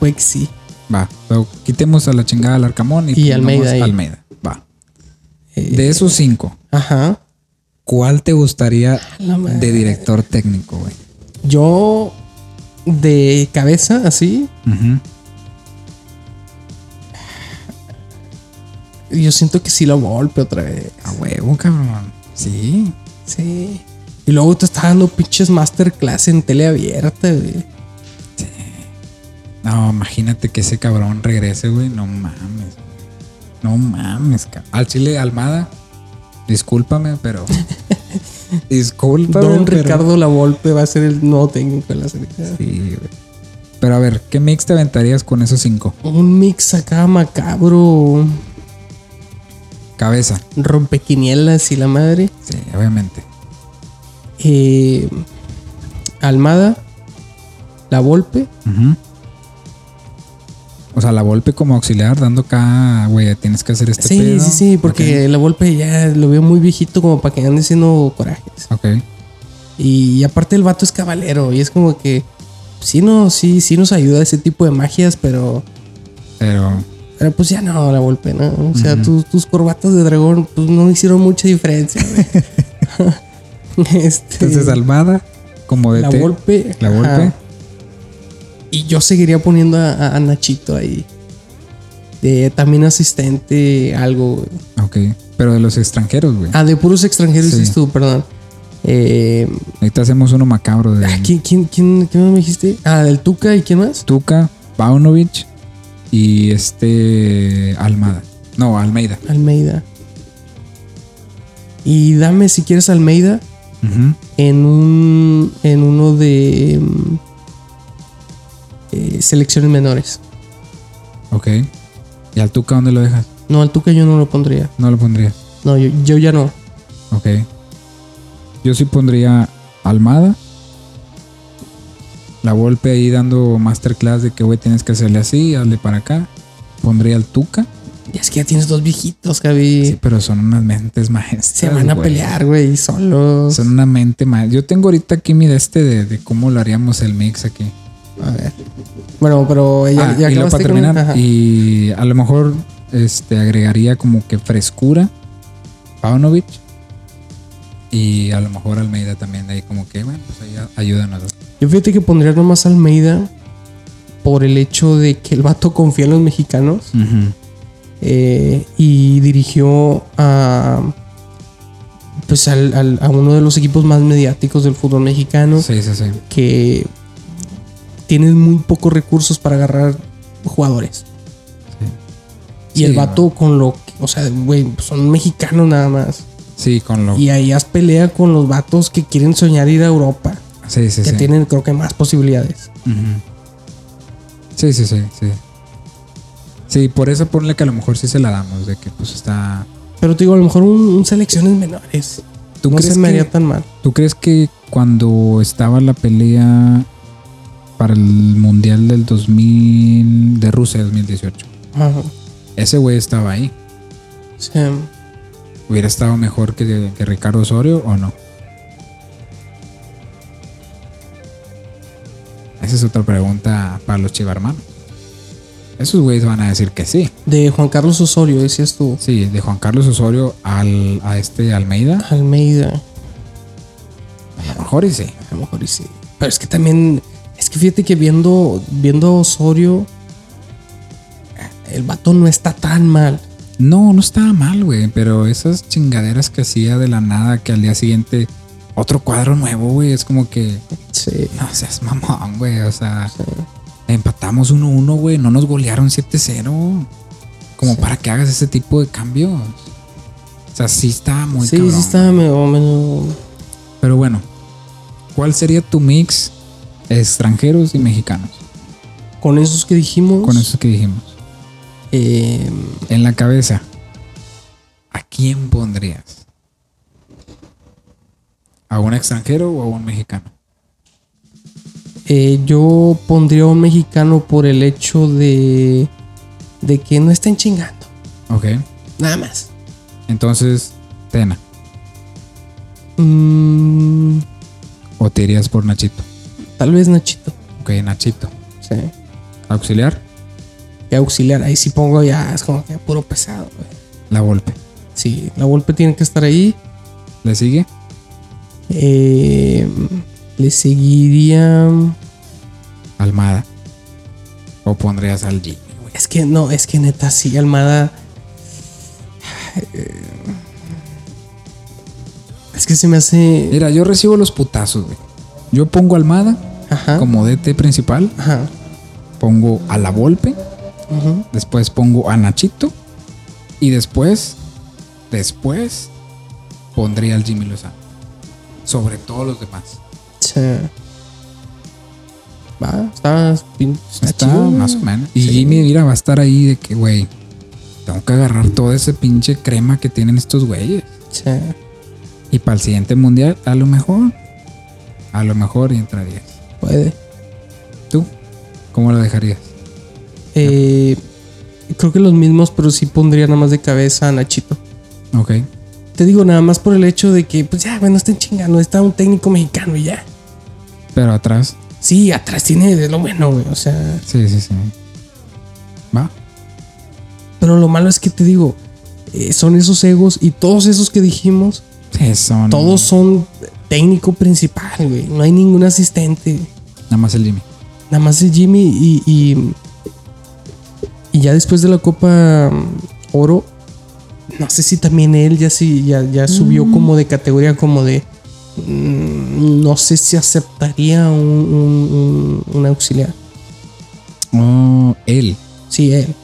que sí. va. Pero quitemos a la chingada al Arcamón y, Y Almeida ahí. Almeida. Va. Eh, De esos cinco, Ajá. ¿cuál te gustaría de director técnico, güey? Yo, de cabeza, así, yo siento que sí lo golpe otra vez. A huevo, cabrón. Sí. Sí. Y luego te está dando pinches masterclass en tele abierta, güey. No, imagínate que ese cabrón regrese, güey. No mames. No mames, cabrón. Al Chile Almada, discúlpame, pero. discúlpame. Don pero- Ricardo Lavolpe va a ser el nuevo técnico de la selección. Sí, güey. Pero a ver, ¿qué mix te aventarías con esos cinco? Un mix acá macabro, Cabeza. rompequinielas y la madre. Sí, obviamente. Eh, Almada, La Volpe, Ujú. O sea, la golpe como auxiliar, dando acá, güey, tienes que hacer este sí, pedo. sí, sí, porque La Volpe ya lo veo muy viejito como para que ande haciendo corajes. Ok. Y, aparte el vato es cabalero y es como que sí, no, sí, sí nos ayuda ese tipo de magias, pero, Pero. pero pues ya no, La Volpe, ¿no? O sea, tus, tus corbatas de dragón pues no hicieron mucha diferencia, güey. este, Entonces, Almada, como de La Volpe. La ajá. Y yo seguiría poniendo a, Nachito ahí. De también asistente, algo. Ok. Pero de los extranjeros, güey. Ah, de puros extranjeros Sí. dices tú, perdón. Eh, Ahorita hacemos uno macabro de ah, ¿quién, quién, quién, quién más me dijiste? Ah, del Tuca y quién más? Tuca, Paunovic y este Almada. No, Almeida. Almeida. Y dame si quieres Almeida en un en uno de mm, eh, selecciones menores. Ok. ¿Y al Tuca dónde lo dejas? No, al Tuca yo no lo pondría. No lo pondrías. No, yo, yo ya no. Ok. Yo sí pondría Almada. La Volpe ahí dando masterclass de que, güey, tienes que hacerle así, hazle para acá. Pondría al Tuca. Y es que ya tienes dos viejitos, Javi. Sí, pero son unas mentes maestras. Se van a güey. pelear, güey, solos. Son una mente maestra. Yo tengo ahorita aquí mi de este de, de cómo lo haríamos el mix aquí. A ver. Bueno, pero ya, Ah, ya y acabaste para terminar, y a lo mejor este agregaría como que frescura Paunovic y a lo mejor Almeida también de ahí como que bueno pues ahí ayúdanos Yo fíjate que pondría nomás Almeida por el hecho de que el vato confía en los mexicanos eh, y dirigió a pues al- al- a uno de los equipos más mediáticos del fútbol mexicano Sí, sí, sí. que tienen muy pocos recursos para agarrar jugadores. Y Sí, el vato con lo que, o sea, güey, son mexicanos nada más. Sí, con lo. Y ahí haz pelea con los vatos que quieren soñar ir a Europa, Sí, sí, que sí. tienen creo que más posibilidades. Sí, sí, sí, sí. Sí, por eso ponle que a lo mejor sí se la damos, de que pues está. Pero te digo, a lo mejor un, un selecciones menores. ¿Tú no crees se me haría tan mal. ¿Tú crees que cuando estaba la pelea para el Mundial del 2000 de Rusia 2018, Ajá. ese güey estaba ahí? Sí. ¿Hubiera estado mejor que, que Ricardo Osorio o no? Esa es otra pregunta para los chivarmanos. Esos güeyes van a decir que sí. De Juan Carlos Osorio, decías tú. Sí, de Juan Carlos Osorio al, a este Almeida, Almeida. a lo mejor y sí. A lo mejor y sí. Pero es que también. Es que fíjate que viendo, viendo a Osorio. El vato no está tan mal. No, no estaba mal, güey, pero esas chingaderas que hacía de la nada, que al día siguiente otro cuadro nuevo, güey, es como que, Sí. no seas mamón, güey, o sea, sí. empatamos 1-1, güey, no nos golearon 7-0, como Sí. para que hagas ese tipo de cambios. O sea, sí está muy sí, cabrón. sí está medio, medio- Pero bueno, ¿cuál sería tu mix extranjeros y mexicanos? Con esos que dijimos. Con eso que dijimos. eh, En la cabeza, ¿a quién pondrías? ¿A un extranjero o a un mexicano? eh, yo pondría a un mexicano por el hecho de. De que no estén chingando. Ok. Nada más. Entonces, Tena. Mm, ¿O te irías por Nachito? Tal vez Nachito. Ok, Nachito. Sí. Auxiliar, Y auxiliar. Ahí sí pongo ya. Es como que puro pesado, güey. la Volpe. Sí, la golpe tiene que estar ahí. ¿Le sigue? Eh, le seguiría. Almada. ¿O pondrías al Jimmy, güey? Es que no, es que neta, sí, Almada. eh, Es que se me hace. Mira, yo recibo los putazos, güey. Yo pongo a Almada Ajá. como DT principal. Ajá. Pongo a la Volpe. Después pongo a Nachito. Y después, después, pondría al Jimmy Lozano. Sobre todos los demás. Sí. Va, está, está, Está chido, más o menos. Y Sí. Jimmy, mira, va a estar ahí de que, güey, tengo que agarrar todo ese pinche crema que tienen estos güeyes. Sí. Y para el siguiente mundial, a lo mejor, a lo mejor entrarías. Puede. ¿Tú? ¿Cómo lo dejarías? Eh, creo que los mismos, pero sí pondría nada más de cabeza a Nachito. Ok. Te digo nada más por el hecho de que, pues ya, bueno, estén chingando. Está un técnico mexicano y ya. Pero atrás, Sí, atrás tiene de lo bueno, güey. O sea, sí, sí, sí. Va. pero lo malo es que te digo, eh, son esos egos y todos esos que dijimos, Sí, son. todos son técnico principal, güey. No hay ningún asistente. Nada más el Jimmy. Nada más el Jimmy y, y, y ya después de la Copa mm, Oro, no sé si también él ya sí, ya, ya subió como de categoría, como de. mm, no sé si aceptaría un, un- un- un auxiliar. Oh, él. Sí, él.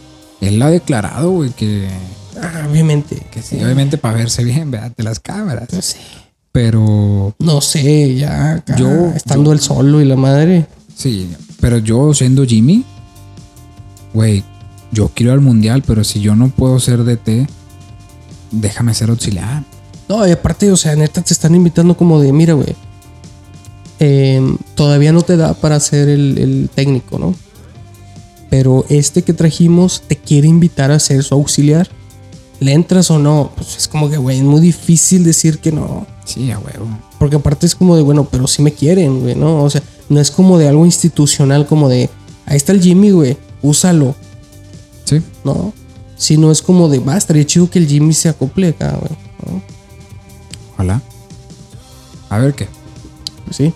Él lo ha declarado, güey, que, Ah, obviamente. que sí, obviamente para verse bien, ¿verdad? De las cámaras. No sé. Pero No sé, ya acá, Yo- estando él solo y la madre. Sí, pero yo siendo Jimmy, güey, yo quiero ir al mundial, pero si yo no puedo ser DT, déjame ser auxiliar. No, y aparte, o sea, neta te están invitando como de, mira, güey. em, todavía no te da para ser el, el técnico, ¿no? Pero este que trajimos te quiere invitar a ser su auxiliar. ¿Le entras o no? Pues es como que, güey, es muy difícil decir que no. Sí, a huevo. Porque aparte es como de, bueno, pero si me quieren, güey, ¿no? O sea, no es como de algo institucional, como de, ahí está el Jimmy, güey, úsalo, Sí, ¿no? Si no es como de, va, estaría chido que el Jimmy se acople acá, güey. ¿no? ojalá. A ver qué. Pues sí.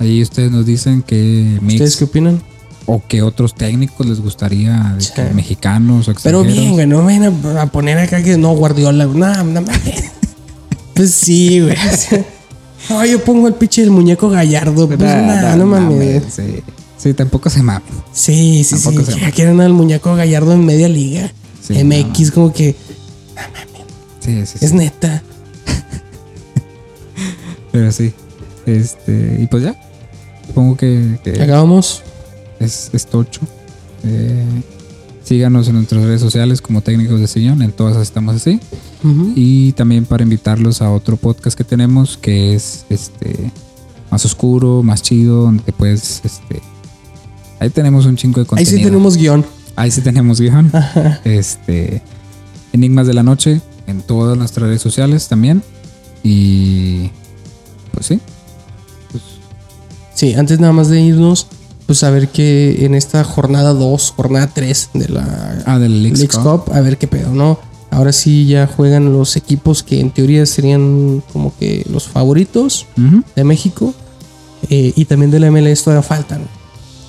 Ahí ustedes nos dicen que mix, ¿Ustedes qué opinan? o qué otros técnicos les gustaría, Sí. que mexicanos o Pero bien, güey, no vayan a, poner acá que no, Guardiola. No, no mames. Pues sí, güey. No, yo pongo el pinche del muñeco gallardo. Pues Nah, nah, nah, no mames. mames, Sí. Sí, tampoco se mamen. Sí, sí, sí. Tampoco llama. quieren al muñeco gallardo en media liga. Sí, MX, como que Sí, sí, sí. es neta. Pero sí. Este, y pues ya. Supongo que, que Acabamos. es, es tocho. Eh, síganos en nuestras redes sociales como técnicos de sillón. En todas estamos así. Y también para invitarlos a otro podcast que tenemos que es este más oscuro, más chido, donde puedes este ahí tenemos un chingo de Ahí contenido. sí tenemos guion. Ahí sí tenemos guion. Este Enigmas de la noche en todas nuestras redes sociales también. Y pues sí. Sí, antes nada más de irnos, pues a ver que en esta jornada 2, jornada 3 de la Ah, del Leagues Leagues Cup. A ver qué pedo, ¿no? Ahora sí ya juegan los equipos que en teoría serían como que los favoritos de México. eh, y también de la MLS todavía faltan.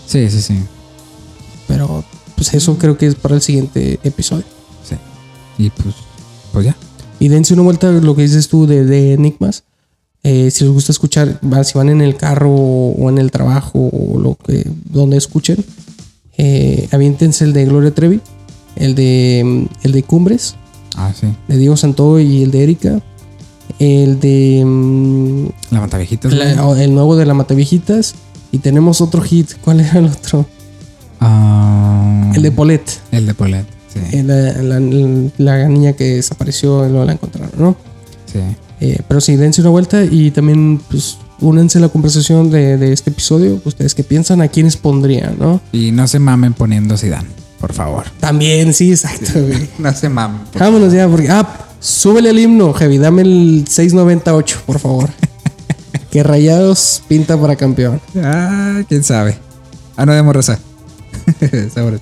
Sí, sí, sí. Pero pues eso creo que es para el siguiente episodio. Sí. Y pues pues ya. Y dense una vuelta a lo que dices tú de, de Enigmas. Eh, si les gusta escuchar, si van en el carro o en el trabajo o lo que donde escuchen, eh, aviéntense el de Gloria Trevi, el de mm, el de Cumbres, Ah, sí. de Diego Santo y el de Erika, el de mm, La Mataviejitas. la- el nuevo de la Mataviejitas y tenemos otro hit. ¿Cuál era el otro? Ah, El de Paulette, El de Polet. Sí. eh, la, la- la niña que desapareció luego la encontraron, ¿no? sí. Eh, pero sí, dense una vuelta y también, pues, únense a la conversación de, de este episodio. Ustedes qué piensan, a quiénes pondrían, ¿no? Y no se mamen poniendo Zidane, por favor. También, sí, exacto, güey. No se mamen. Vámonos ya, porque. Ah, súbele el himno, Heavy. Dame el 698, por favor. que rayados pinta para campeón. Ah, quién sabe. Ah, no demos raza. Sabores.